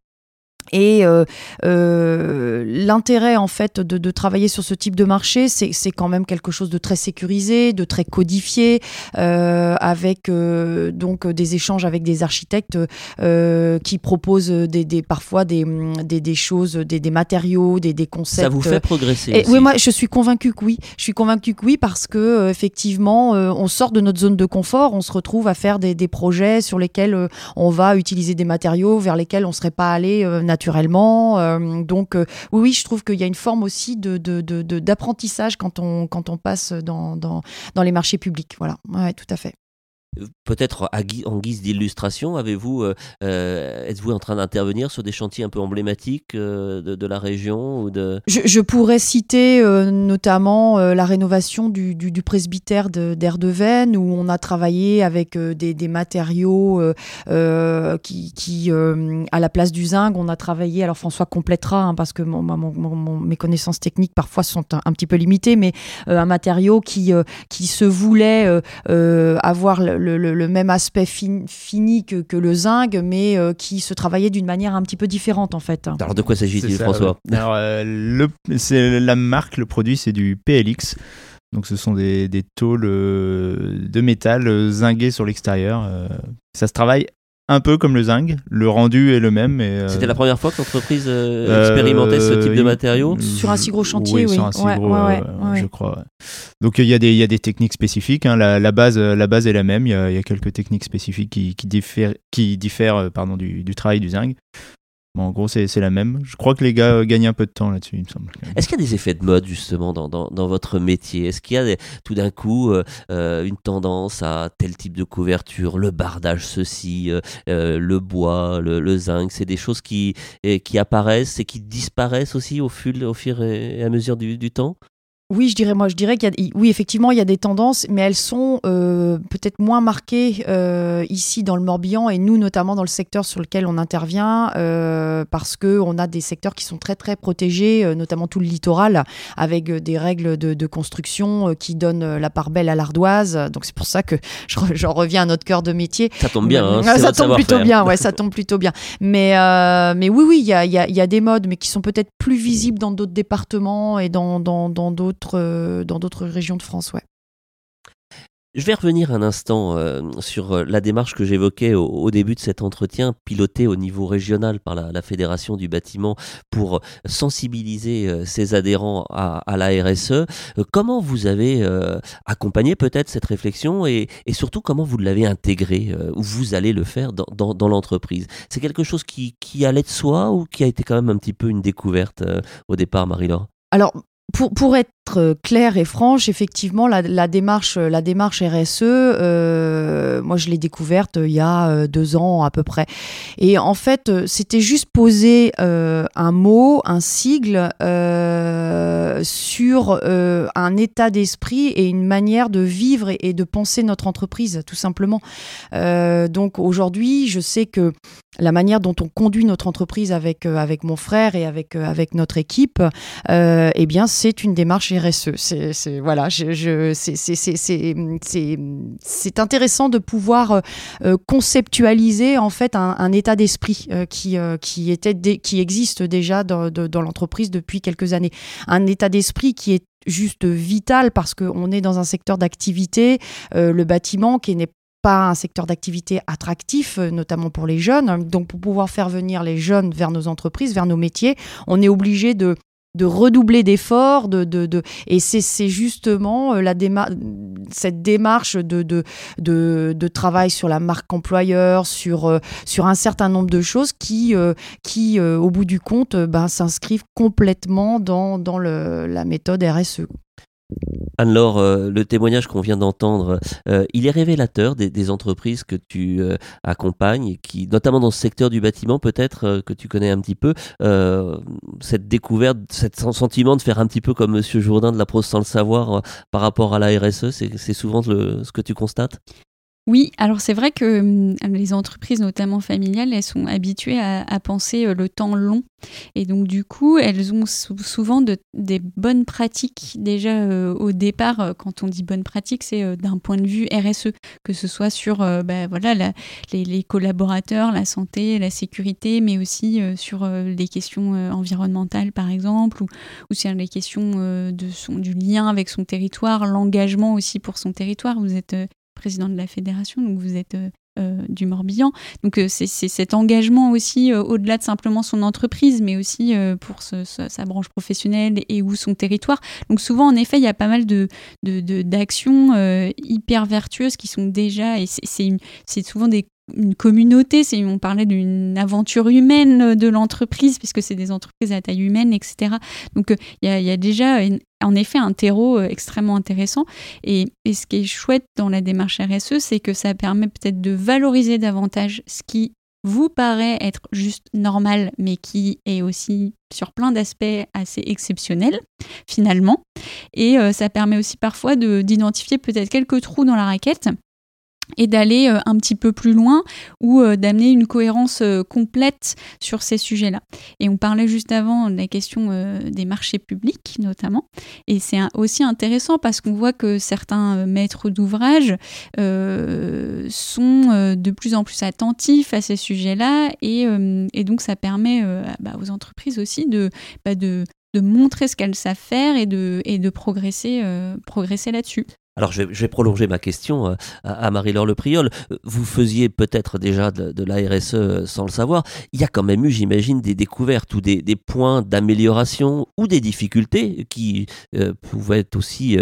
et euh, euh, l'intérêt en fait de, de, travailler sur ce type de marché, c'est quand même quelque chose de très sécurisé, de très codifié, euh, avec euh, donc des échanges avec des architectes euh, qui proposent des, des parfois des, des, des, choses, des, des matériaux, des, des concepts. Ça vous fait progresser. Et, oui, moi je suis convaincue que oui. Je suis convaincue que oui parce que effectivement, on sort de notre zone de confort, on se retrouve à faire des, des projets sur lesquels on va utiliser des matériaux vers lesquels on serait pas allé naturellement. Euh, donc euh, oui, je trouve qu'il y a une forme aussi d'apprentissage quand on, passe dans, les marchés publics. Voilà, tout à fait. Peut-être en guise d'illustration, avez-vous, êtes-vous en train d'intervenir sur des chantiers un peu emblématiques de, la région ou de... je, pourrais citer notamment la rénovation du, presbytère d'Erdeven, où on a travaillé avec des, matériaux qui, à la place du zinc, on a travaillé, alors François complétera, hein, parce que mes connaissances techniques parfois sont un, petit peu limitées, mais un matériau qui, qui se voulait avoir le, même aspect fini que, le zinc, mais euh, qui se travaillait d'une manière un petit peu différente en fait. Alors de quoi s'agit-il, François Alors euh, c'est la marque, le produit, c'est du PLX. Donc ce sont des, des tôles euh, de métal zinguées sur l'extérieur. ça se travaille un peu comme le zinc. Le rendu est le même. Euh, C'était la première fois que l'entreprise euh, expérimentait ce type de matériaux Sur un si gros chantier, oui. Sur un si gros, euh, je crois. Donc il y, a des, y a des techniques spécifiques. Hein. La, base, la base est la même. Il y a, quelques techniques spécifiques qui, qui diffèrent, qui diffèrent pardon, du, du travail du zinc en gros, c'est la même. Je crois que les gars euh, gagnent un peu de temps là-dessus, il me semble. Est-ce qu'il y a des effets de mode, justement, dans, votre métier? Est-ce qu'il y a tout d'un coup euh, euh, une tendance à tel type de couverture, le bardage, ceci, le bois, le, zinc C'est des choses qui, apparaissent et qui disparaissent aussi au, fur et à mesure du temps? Oui, je dirais moi, je dirais qu'il y a, oui, effectivement, il y a des tendances, mais elles sont euh, peut-être moins marquées euh, ici dans le Morbihan et nous notamment dans le secteur sur lequel on intervient, euh, parce que on a des secteurs qui sont très très protégés, notamment tout le littoral, avec des règles de, construction qui donnent la part belle à l'ardoise. Donc c'est pour ça que <laughs> j'en reviens à notre cœur de métier. Ça tombe bien, hein, ça tombe plutôt bien, ouais, ça tombe plutôt bien. Mais mais oui, oui, il y a, y a, des modes, mais qui sont peut-être plus visibles dans d'autres départements et dans dans d'autres euh, dans d'autres régions de France. Ouais. Je vais revenir un instant euh, sur euh, la démarche que j'évoquais au, début de cet entretien, pilotée au niveau régional par la, Fédération du bâtiment pour sensibiliser ses adhérents à, la RSE. comment vous avez accompagné peut-être cette réflexion et, surtout comment vous l'avez intégrée ou vous allez le faire dans, l'entreprise? C'est quelque chose qui, qui allait de soi ou qui a été quand même un petit peu une découverte au départ, Marie-Laure? Alors, pour, pour, être claire et franche, effectivement, la, démarche, la démarche RSE, euh, moi je l'ai découverte il y a euh, deux ans à peu près. Et en fait, euh, c'était juste poser un mot, un sigle sur un état d'esprit et une manière de vivre et, de penser notre entreprise, tout simplement. donc aujourd'hui, je sais que la manière dont on conduit notre entreprise avec, avec mon frère et avec, avec notre équipe, eh bien, c'est une démarche C'est intéressant de pouvoir euh, conceptualiser en fait un, état d'esprit euh, qui euh, qui était qui existe déjà dans l'entreprise depuis quelques années. Un état d'esprit qui est juste vital parce qu'on est dans un secteur d'activité, le bâtiment qui n'est pas un secteur d'activité attractif, notamment pour les jeunes. Donc, pour pouvoir faire venir les jeunes vers nos entreprises, vers nos métiers, on est obligé de de redoubler d'efforts, de, de, de, et c'est justement euh, la cette démarche de, de, de, travail sur la marque employeur, sur, euh, sur un certain nombre de choses qui, euh, qui au bout du compte, ben, s'inscrivent complètement dans, dans le, la méthode RSE. Anne-Laure, euh, le témoignage qu'on vient d'entendre, euh, il est révélateur des, entreprises que tu euh, accompagnes, qui, notamment dans ce secteur du bâtiment peut-être, que tu connais un petit peu, cette découverte, cet sentiment de faire un petit peu comme Monsieur Jourdain de la prose sans le savoir par rapport à la RSE, c'est souvent ce que tu constates? Oui, alors c'est vrai que hum, les entreprises, notamment familiales, elles sont habituées à, penser euh, le temps long. Et donc du coup, elles ont souvent des bonnes pratiques déjà euh, au départ. Euh, quand on dit bonnes pratiques, c'est d'un point de vue RSE, que ce soit sur bah, voilà, les, collaborateurs, la santé, la sécurité, mais aussi sur les questions environnementales par exemple, ou, sur les questions de du lien avec son territoire, l'engagement aussi pour son territoire. Vous êtes président de la fédération, donc vous êtes euh, euh, du Morbihan. Donc euh, c'est cet engagement aussi au-delà de simplement son entreprise, mais aussi pour sa, branche professionnelle et ou son territoire. Donc souvent, en effet, il y a pas mal de d'actions hyper vertueuses qui sont déjà, et c'est souvent des une communauté, on parlait d'une aventure humaine de l'entreprise, puisque c'est des entreprises à taille humaine, etc. Donc il y, a déjà en effet un terreau extrêmement intéressant. Et, ce qui est chouette dans la démarche RSE, c'est que ça permet peut-être de valoriser davantage ce qui vous paraît être juste normal, mais qui est aussi sur plein d'aspects assez exceptionnels, finalement. Et euh, ça permet aussi parfois d'identifier peut-être quelques trous dans la raquette et d'aller euh, un petit peu plus loin ou euh, d'amener une cohérence euh, complète sur ces sujets-là. Et on parlait juste avant de la question des marchés publics notamment, et c'est aussi intéressant parce qu'on voit que certains maîtres d'ouvrage sont de plus en plus attentifs à ces sujets-là et, donc ça permet bah, aux entreprises aussi de, bah, de, de montrer ce qu'elles savent faire et de, et de progresser, progresser là-dessus. Alors je vais, prolonger ma question euh, à, Marie-Laure Le Priol. Vous faisiez peut-être déjà de, la RSE euh, sans le savoir. Il y a quand même eu, j'imagine, des découvertes ou des, points d'amélioration ou des difficultés qui euh, pouvaient aussi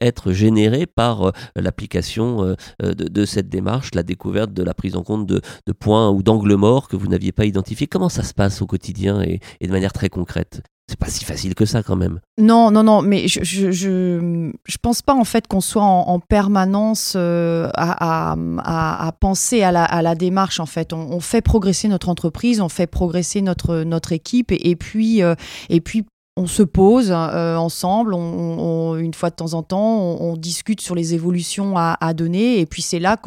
être générées par l'application de, cette démarche, la découverte de la prise en compte de, points ou d'angles morts que vous n'aviez pas identifiés. Comment ça se passe au quotidien et de manière très concrète? C'est pas si facile que ça quand même. Non, non, non, mais je je, je, pense pas en fait qu'on soit en, permanence euh, à, à, penser à la, à la, démarche en fait. On, fait progresser notre entreprise, on fait progresser notre notre équipe et, puis euh, et puis on se pose euh, ensemble, on, une fois de temps en temps, on, discute sur les évolutions à, donner, et puis c'est là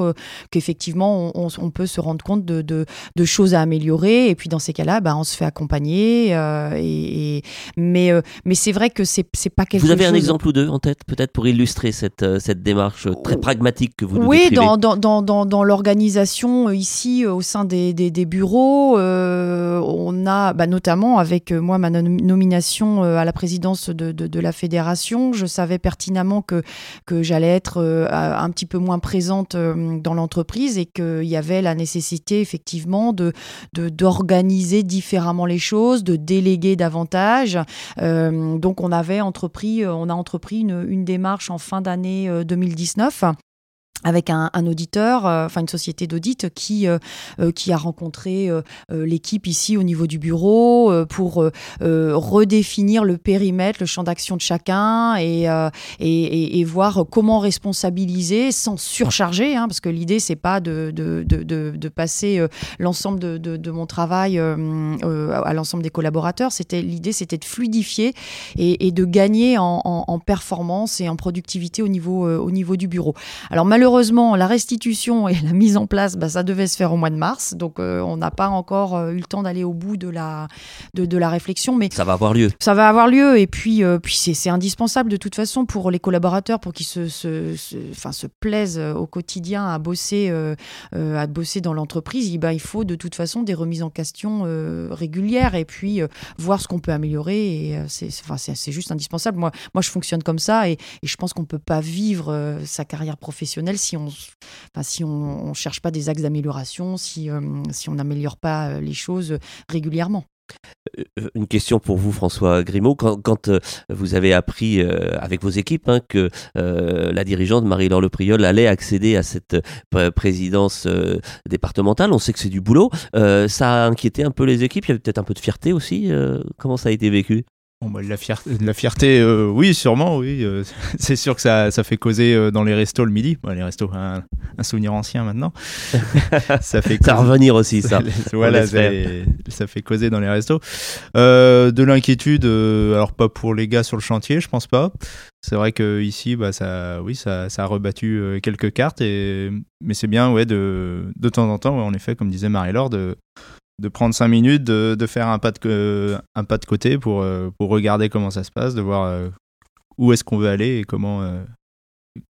qu'effectivement on, peut se rendre compte de, de, choses à améliorer, et puis dans ces cas-là, bah, on se fait accompagner. Euh, et, mais euh, mais c'est vrai que c'est pas quelque chose. Vous avez un exemple ou deux en tête, peut-être pour illustrer cette, cette démarche très pragmatique que vous nous Oui, dans, dans, dans, dans l'organisation ici au sein des, des, bureaux, on a bah, notamment avec moi ma nomination euh, à la présidence de, la fédération. Je savais pertinemment que, j'allais être euh, un petit peu moins présente euh, dans l'entreprise et qu'il y avait la nécessité effectivement de d'organiser différemment les choses, de déléguer davantage. donc on avait entrepris, a entrepris une, une démarche en fin d'année 2019 avec un, auditeur, euh, enfin une société d'audit qui euh, euh, qui a rencontré l'équipe ici au niveau du bureau pour redéfinir le périmètre, le champ d'action de chacun et, et, et, voir comment responsabiliser sans surcharger, hein, parce que l'idée c'est pas de, de, de, de passer l'ensemble de, de, mon travail à l'ensemble des collaborateurs. C'était l'idée c'était de fluidifier et, et de gagner en, en, en, performance et en productivité au niveau au niveau du bureau. Alors malheureusement Malheureusement, la restitution et la mise en place, bah, ça devait se faire au mois de mars. Donc, euh, on n'a pas encore euh, eu le temps d'aller au bout de la, de, la réflexion. Mais ça va avoir lieu. Ça va avoir lieu. Et puis, euh, puis c'est indispensable de toute façon pour les collaborateurs, pour qu'ils se, se, se plaisent au quotidien à bosser, à bosser dans l'entreprise. Eh ben, il faut de toute façon des remises en question régulières et puis voir ce qu'on peut améliorer. Et c'est enfin, juste indispensable. Moi, moi, je fonctionne comme ça et, et je pense qu'on ne peut pas vivre sa carrière professionnelle si on enfin, si on, cherche pas des axes d'amélioration, si, euh, si on n'améliore pas euh, les choses régulièrement. Euh, une question pour vous, François Grimaud. Quand, vous avez appris avec vos équipes hein, que la dirigeante Marie-Laure Le Priol allait accéder à cette présidence départementale, on sait que c'est du boulot. ça a inquiété un peu les équipes. Il y avait peut-être un peu de fierté aussi. comment ça a été vécu? Bah, la, fierté, la fierté euh, oui, sûrement, oui. Euh, <laughs> c'est sûr que ça, ça fait causer euh, dans les restos le midi. les restos, un, souvenir ancien maintenant. <laughs> ça fait ça revenir aussi, ça. <laughs> voilà, ça fait causer dans les restos. de l'inquiétude, alors pas pour les gars sur le chantier, je pense pas. C'est vrai que ici, bah, ça, oui, ça, ça a rebattu quelques cartes, et, mais c'est bien, ouais, de, de temps en temps, en effet, comme disait Marie-Laure, de de prendre cinq minutes, de, de, faire un pas de, un pas de côté pour, euh, pour regarder comment ça se passe, de voir euh, où est-ce qu'on veut aller et comment euh,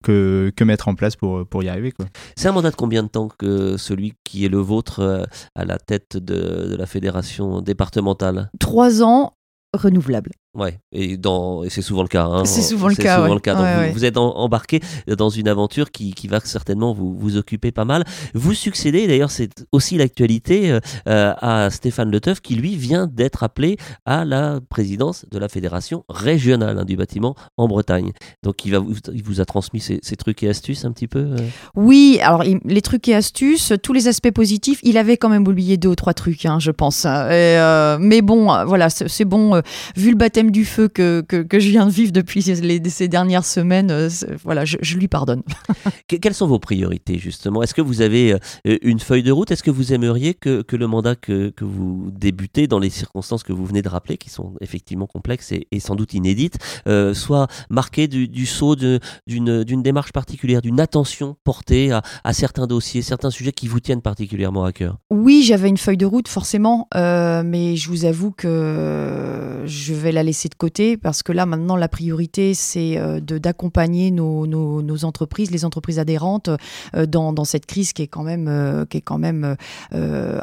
que, que, mettre en place pour, pour y arriver. C'est un mandat de combien de temps que celui qui est le vôtre à la tête de, de la fédération départementale? Trois ans renouvelables. Ouais, et, dans, et c'est souvent le cas. Hein. C'est souvent le cas. Souvent le cas. vous, êtes embarqué dans une aventure qui, qui, va certainement vous, vous occuper pas mal. Vous succédez, d'ailleurs, c'est aussi l'actualité, euh, euh, à Stéphane Le Teuf, qui lui vient d'être appelé à la présidence de la fédération régionale hein, du bâtiment en Bretagne. Donc, il, va vous, il vous a transmis ses, trucs et astuces un petit peu euh? Oui, alors les trucs et astuces, tous les aspects positifs, il avait quand même oublié deux ou trois trucs, hein, je pense. mais bon, voilà, c'est bon, vu le du feu que, que, je viens de vivre depuis ces dernières semaines, euh, voilà, je, lui pardonne. <laughs> Quelles sont vos priorités justement? Est-ce que vous avez euh, une feuille de route? Est-ce que vous aimeriez que, que le mandat que, que, vous débutez dans les circonstances que vous venez de rappeler, qui sont effectivement complexes et, sans doute inédites, euh, soit marqué du, du saut d'une démarche particulière, d'une attention portée à, à, certains dossiers, certains sujets qui vous tiennent particulièrement à cœur? Oui, j'avais une feuille de route forcément, mais je vous avoue que je vais la laisser de côté parce que là, maintenant, la priorité, c'est euh, d'accompagner nos, nos, entreprises, les entreprises adhérentes, euh, dans, dans, cette crise qui est quand même, euh, qui est quand même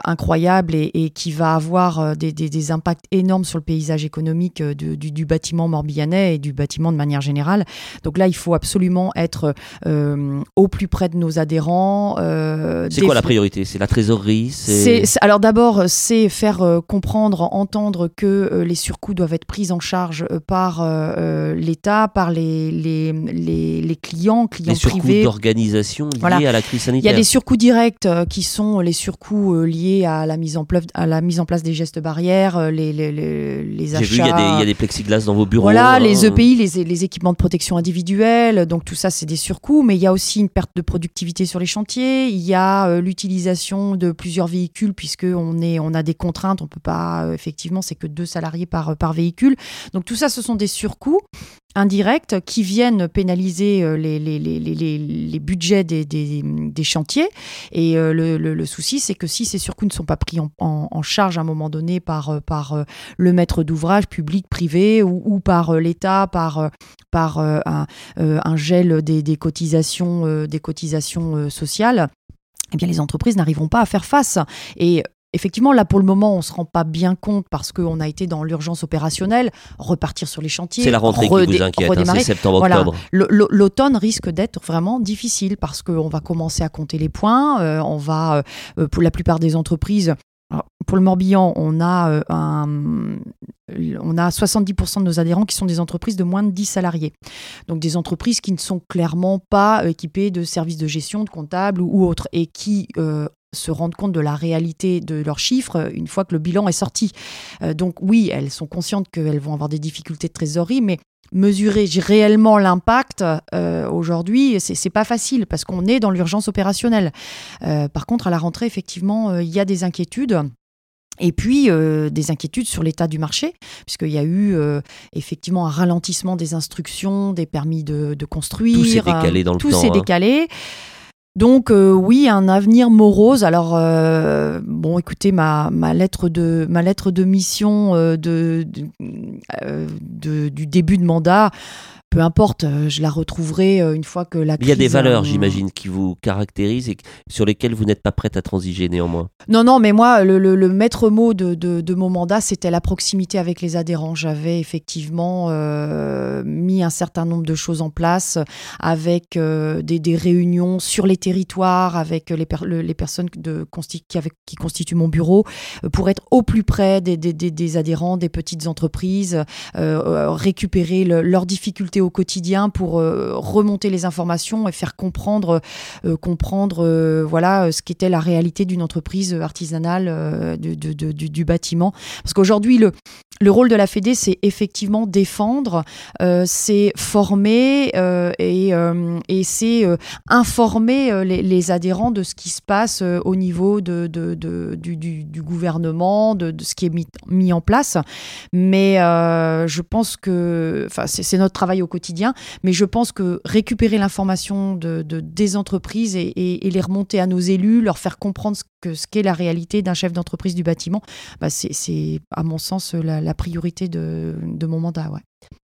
incroyable et, et, qui va avoir des, des, des, impacts énormes sur le paysage économique du, du, bâtiment morbihanais et du bâtiment de manière générale. Donc là, il faut absolument être au plus près de nos adhérents. c'est quoi la priorité? C'est la trésorerie Alors d'abord, c'est faire comprendre, entendre que les surcoûts doivent être pris en charge euh, par euh, euh, l'État, par les, les, les, clients, clients les surcoûts d'organisation liés à la crise sanitaire. Il y a des surcoûts directs qui sont les surcoûts liés à la mise en place, à la mise en place des gestes barrières, les, achats. J'ai vu, il y, a des, plexiglas dans vos bureaux. Voilà, les EPI, les, équipements de protection individuelle, donc tout ça, c'est des surcoûts, mais il y a aussi une perte de productivité sur les chantiers, il y a l'utilisation de plusieurs véhicules, puisque on, a des contraintes, on peut pas, effectivement, c'est que deux salariés par, par véhicule. Donc tout ça, ce sont des surcoûts indirects qui viennent pénaliser euh, les, budgets des, chantiers. Et euh, le, souci, c'est que si ces surcoûts ne sont pas pris en, charge à un moment donné par, euh, le maître d'ouvrage public, privé, ou, par l'État, par, un, gel des, des cotisations, des cotisations sociales, eh bien, les entreprises n'arriveront pas à faire face. Et Effectivement, là, pour le moment, on ne se rend pas bien compte parce qu'on a été dans l'urgence opérationnelle, repartir sur les chantiers. C'est la rentrée qui vous inquiète, hein, c'est septembre-octobre. L'automne risque d'être vraiment difficile parce qu'on va commencer à compter les points. Euh, on va, euh, pour la plupart des entreprises, pour le Morbihan, on a, euh, un, on a 70% de nos adhérents qui sont des entreprises de moins de 10 salariés. Donc des entreprises qui ne sont clairement pas équipées de services de gestion, de comptables ou, autres, et qui se rendre compte de la réalité de leurs chiffres euh, une fois que le bilan est sorti. Euh, donc oui, elles sont conscientes qu'elles vont avoir des difficultés de trésorerie, mais mesurer réellement l'impact euh, aujourd'hui, c'est pas facile parce qu'on est dans l'urgence opérationnelle. par contre, à la rentrée, effectivement, il y a des inquiétudes. Et puis des inquiétudes sur l'état du marché, puisqu'il y a eu effectivement un ralentissement des instructions, des permis de, construire. Tout s'est décalé dans le temps. Tout s'est hein. décalé. Donc euh, oui, un avenir morose. Alors euh, bon, écoutez, ma, lettre de ma lettre de mission euh, de, du début de mandat peu importe, euh, je la retrouverai euh, une fois que la Il y a des valeurs, euh, j'imagine, qui vous caractérisent et sur lesquelles vous n'êtes pas prête à transiger néanmoins. Non, non, mais moi, le, le, maître mot de, de, de mon mandat, c'était la proximité avec les adhérents. J'avais effectivement mis un certain nombre de choses en place avec des, des, réunions sur les territoires, avec les, les personnes de, qui, avec, qui constituent mon bureau, pour être au plus près des, des, des adhérents, des petites entreprises, récupérer leurs difficultés au quotidien pour euh, remonter les informations et faire comprendre, euh, comprendre euh, voilà, ce qu'était la réalité d'une entreprise artisanale du, du, bâtiment. Parce qu'aujourd'hui, le, le rôle de la Fédé, c'est effectivement défendre, c'est former et, et c'est informer les, adhérents de ce qui se passe au niveau de, du, du, gouvernement, de, ce qui est mis, mis en place. Mais je pense que c'est notre travail au quotidien, mais je pense que récupérer l'information de, des entreprises et, les remonter à nos élus, leur faire comprendre ce qu'est la réalité d'un chef d'entreprise du bâtiment, bah c'est à mon sens la, priorité de, mon mandat.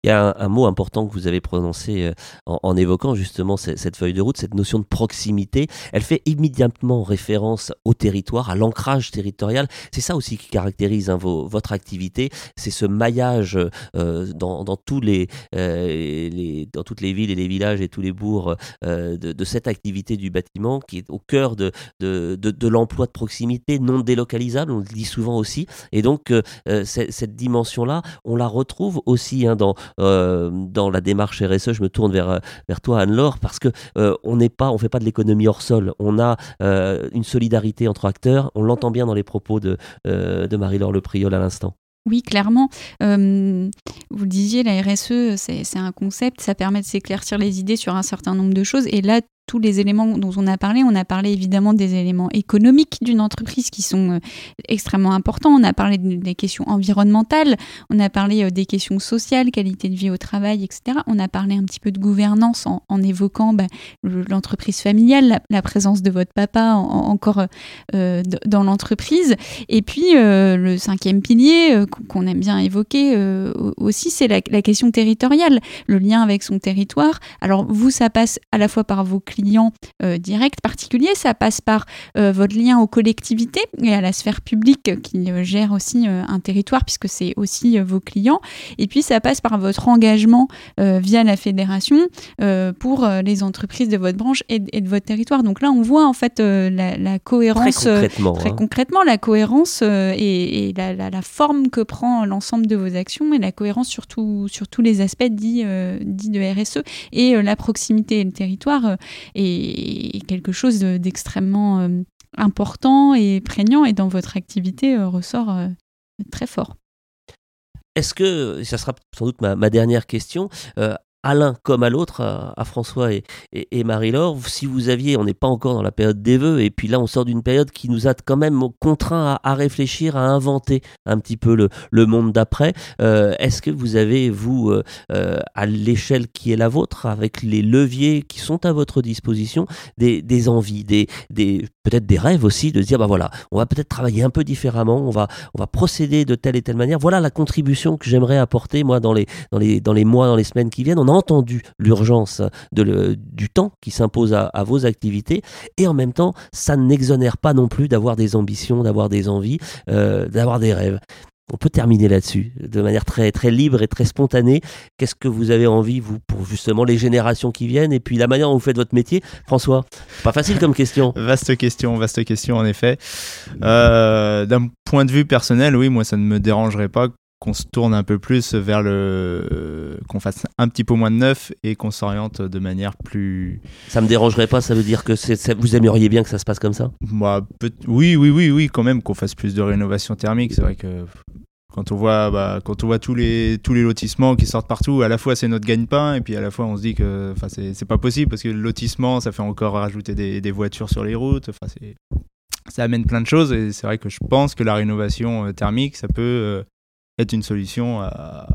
Il y a un, mot important que vous avez prononcé en, évoquant justement cette, feuille de route, cette notion de proximité. Elle fait immédiatement référence au territoire, à l'ancrage territorial. C'est ça aussi qui caractérise hein, votre activité. C'est ce maillage dans, tous les, dans toutes les villes et les villages et tous les bourgs de, cette activité du bâtiment qui est au cœur de, l'emploi de proximité non délocalisable, on le dit souvent aussi. Et donc, euh, euh, cette dimension-là, on la retrouve aussi hein, dans, euh, dans la démarche RSE. Je me tourne vers, vers toi, Anne-Laure, parce que on n'est pas, on fait pas de l'économie hors sol. On a une solidarité entre acteurs. On l'entend bien dans les propos de, de Marie-Laure Le Priol à l'instant. Oui, clairement. vous disiez, la RSE, c'est un concept, ça permet de s'éclaircir les idées sur un certain nombre de choses. Et là, tous les éléments dont on a parlé. On a parlé évidemment des éléments économiques d'une entreprise qui sont euh, extrêmement importants. On a parlé des questions environnementales, on a parlé euh, des questions sociales, qualité de vie au travail, etc. On a parlé un petit peu de gouvernance en, évoquant bah, l'entreprise familiale, la, présence de votre papa encore euh, dans l'entreprise. Et puis le cinquième pilier qu'on aime bien évoquer aussi, c'est la, la question territoriale, le lien avec son territoire. Alors vous, ça passe à la fois par vos clients euh, directs particuliers, ça passe par euh, votre lien aux collectivités et à la sphère publique qui euh, gère aussi un territoire puisque c'est aussi vos clients. Et puis ça passe par votre engagement via la fédération pour les entreprises de votre branche et, de votre territoire. Donc là, on voit en fait la, cohérence très concrètement, hein. concrètement la cohérence et, la, forme que prend l'ensemble de vos actions et la cohérence sur, sur tous les aspects dits, dits de RSE et la proximité et le territoire est quelque chose d'extrêmement euh, important et prégnant et dans votre activité euh, ressort euh, très fort. Est-ce que, ça sera sans doute ma, dernière question, à l'un comme à l'autre, à, François et, Marie-Laure, si vous aviez, on n'est pas encore dans la période des vœux, et puis là on sort d'une période qui nous a quand même contraint à, réfléchir, à inventer un petit peu le, monde d'après. Euh, est-ce que vous avez, vous, euh, euh, à l'échelle qui est la vôtre, avec les leviers qui sont à votre disposition, des, envies, des, des peut-être des rêves aussi, de dire, bah voilà, on va peut-être travailler un peu différemment, on va, on va procéder de telle et telle manière. Voilà la contribution que j'aimerais apporter, moi, dans les, mois, dans les semaines qui viennent. On entendu l'urgence du temps qui s'impose à, vos activités et en même temps, ça n'exonère pas non plus d'avoir des ambitions, d'avoir des envies, euh, d'avoir des rêves. On peut terminer là-dessus, de manière très, très libre et très spontanée. Qu'est-ce que vous avez envie, vous, pour justement les générations qui viennent et puis la manière dont vous faites votre métier? François, pas facile comme question. <laughs> vaste question, vaste question en effet. Euh, d'un point de vue personnel, oui, moi ça ne me dérangerait pas qu'on se tourne un peu plus vers le qu'on fasse un petit peu moins de neuf et qu'on s'oriente de manière plus ça me dérangerait pas ça veut dire que vous aimeriez bien que ça se passe comme ça? Moi oui oui oui oui quand même qu'on fasse plus de rénovation thermique c'est vrai que quand on voit bah, quand on voit tous les tous les lotissements qui sortent partout à la fois c'est notre gagne-pain et puis à la fois on se dit que enfin c'est pas possible parce que le lotissement ça fait encore rajouter des, des voitures sur les routes enfin c'est ça amène plein de choses et c'est vrai que je pense que la rénovation euh, thermique ça peut euh, être une solution à,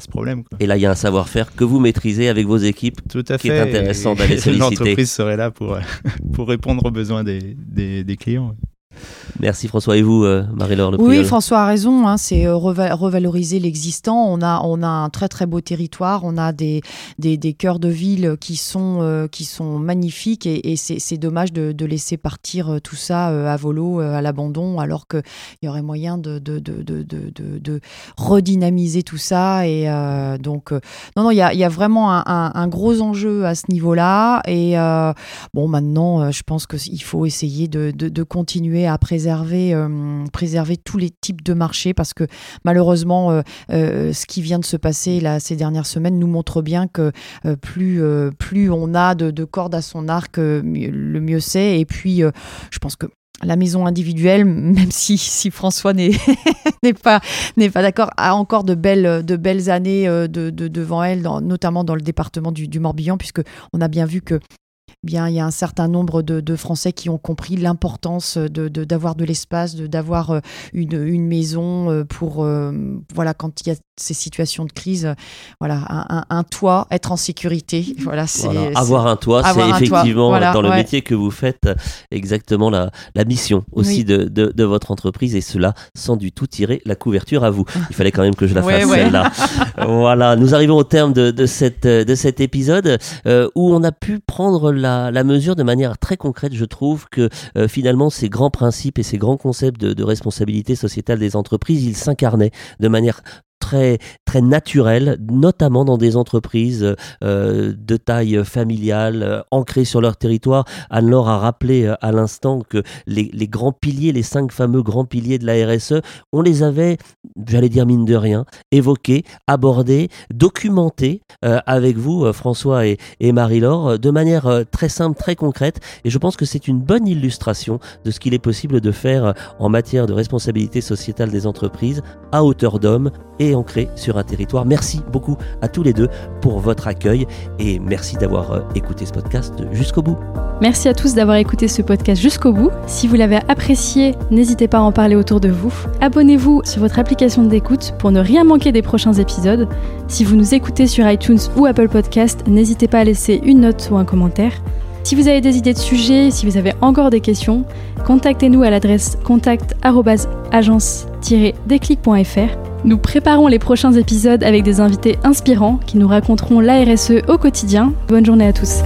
ce problème. Et là, il y a un savoir-faire que vous maîtrisez avec vos équipes Tout à qui est intéressant d'aller <laughs> solliciter. L'entreprise serait là pour, <laughs> pour répondre aux besoins des, des, des clients. Merci François et vous, euh, Marie-Laure. Oui, François a raison. Hein, c'est euh, revaloriser l'existant. On a, on a un très très beau territoire. On a des, des, des cœurs de ville qui sont, euh, qui sont magnifiques et, et c'est dommage de, de, laisser partir tout ça à volo, à l'abandon, alors qu'il y aurait moyen de, de, de, redynamiser tout ça. Et donc, non, non, il y a, y a, vraiment un, un, un, gros enjeu à ce niveau-là. Et bon, maintenant, je pense qu'il faut essayer de, de à préserver, euh, préserver tous les types de marchés parce que malheureusement, euh, euh, ce qui vient de se passer là, ces dernières semaines nous montre bien que plus, plus on a de, cordes à son arc, le mieux c'est. Et puis, je pense que la maison individuelle, <laughs> même si, si François n'est <laughs> pas, pas d'accord, a encore de belles, de belles années de, devant elle, notamment dans le département du, du Morbihan, puisque on a bien vu que bien, il y a un certain nombre de, Français qui ont compris l'importance de, d'avoir de, l'espace, de, d'avoir une, une maison pour, voilà, quand il y a ces situations de crise, voilà, un, toit, être en sécurité. <laughs> Voilà, c'est, avoir un toit, c'est effectivement dans le métier que vous faites exactement la, la mission aussi de, de, votre entreprise et cela sans du tout tirer la couverture à vous. Il fallait quand même que je la <laughs> fasse celle-là. <laughs> voilà, nous arrivons au terme de, de, cette, de cet épisode euh, où on a pu prendre la, la, mesure de manière très concrète. Je trouve que euh, finalement ces grands principes et ces grands concepts de, de responsabilité sociétale des entreprises, ils s'incarnaient de manière très, très naturel, notamment dans des entreprises euh, de taille familiale, euh, ancrées sur leur territoire. Anne-Laure a rappelé euh, à l'instant que les, les, grands piliers, les cinq fameux grands piliers de la RSE, on les avait, j'allais dire mine de rien, évoqués, abordés, documentés avec vous, François et, et Marie-Laure, de manière très simple, très concrète. Et je pense que c'est une bonne illustration de ce qu'il est possible de faire en matière de responsabilité sociétale des entreprises à hauteur d'homme et ancré sur un territoire. Merci beaucoup à tous les deux pour votre accueil et merci d'avoir euh, écouté ce podcast jusqu'au bout. Merci à tous d'avoir écouté ce podcast jusqu'au bout. Si vous l'avez apprécié, n'hésitez pas à en parler autour de vous. Abonnez-vous sur votre application d'écoute pour ne rien manquer des prochains épisodes. Si vous nous écoutez sur iTunes ou Apple Podcast, n'hésitez pas à laisser une note ou un commentaire. Si vous avez des idées de sujets, si vous avez encore des questions, contactez-nous à l'adresse contact-agence-déclic.fr. Nous préparons les prochains épisodes avec des invités inspirants qui nous raconteront la RSE au quotidien. Bonne journée à tous.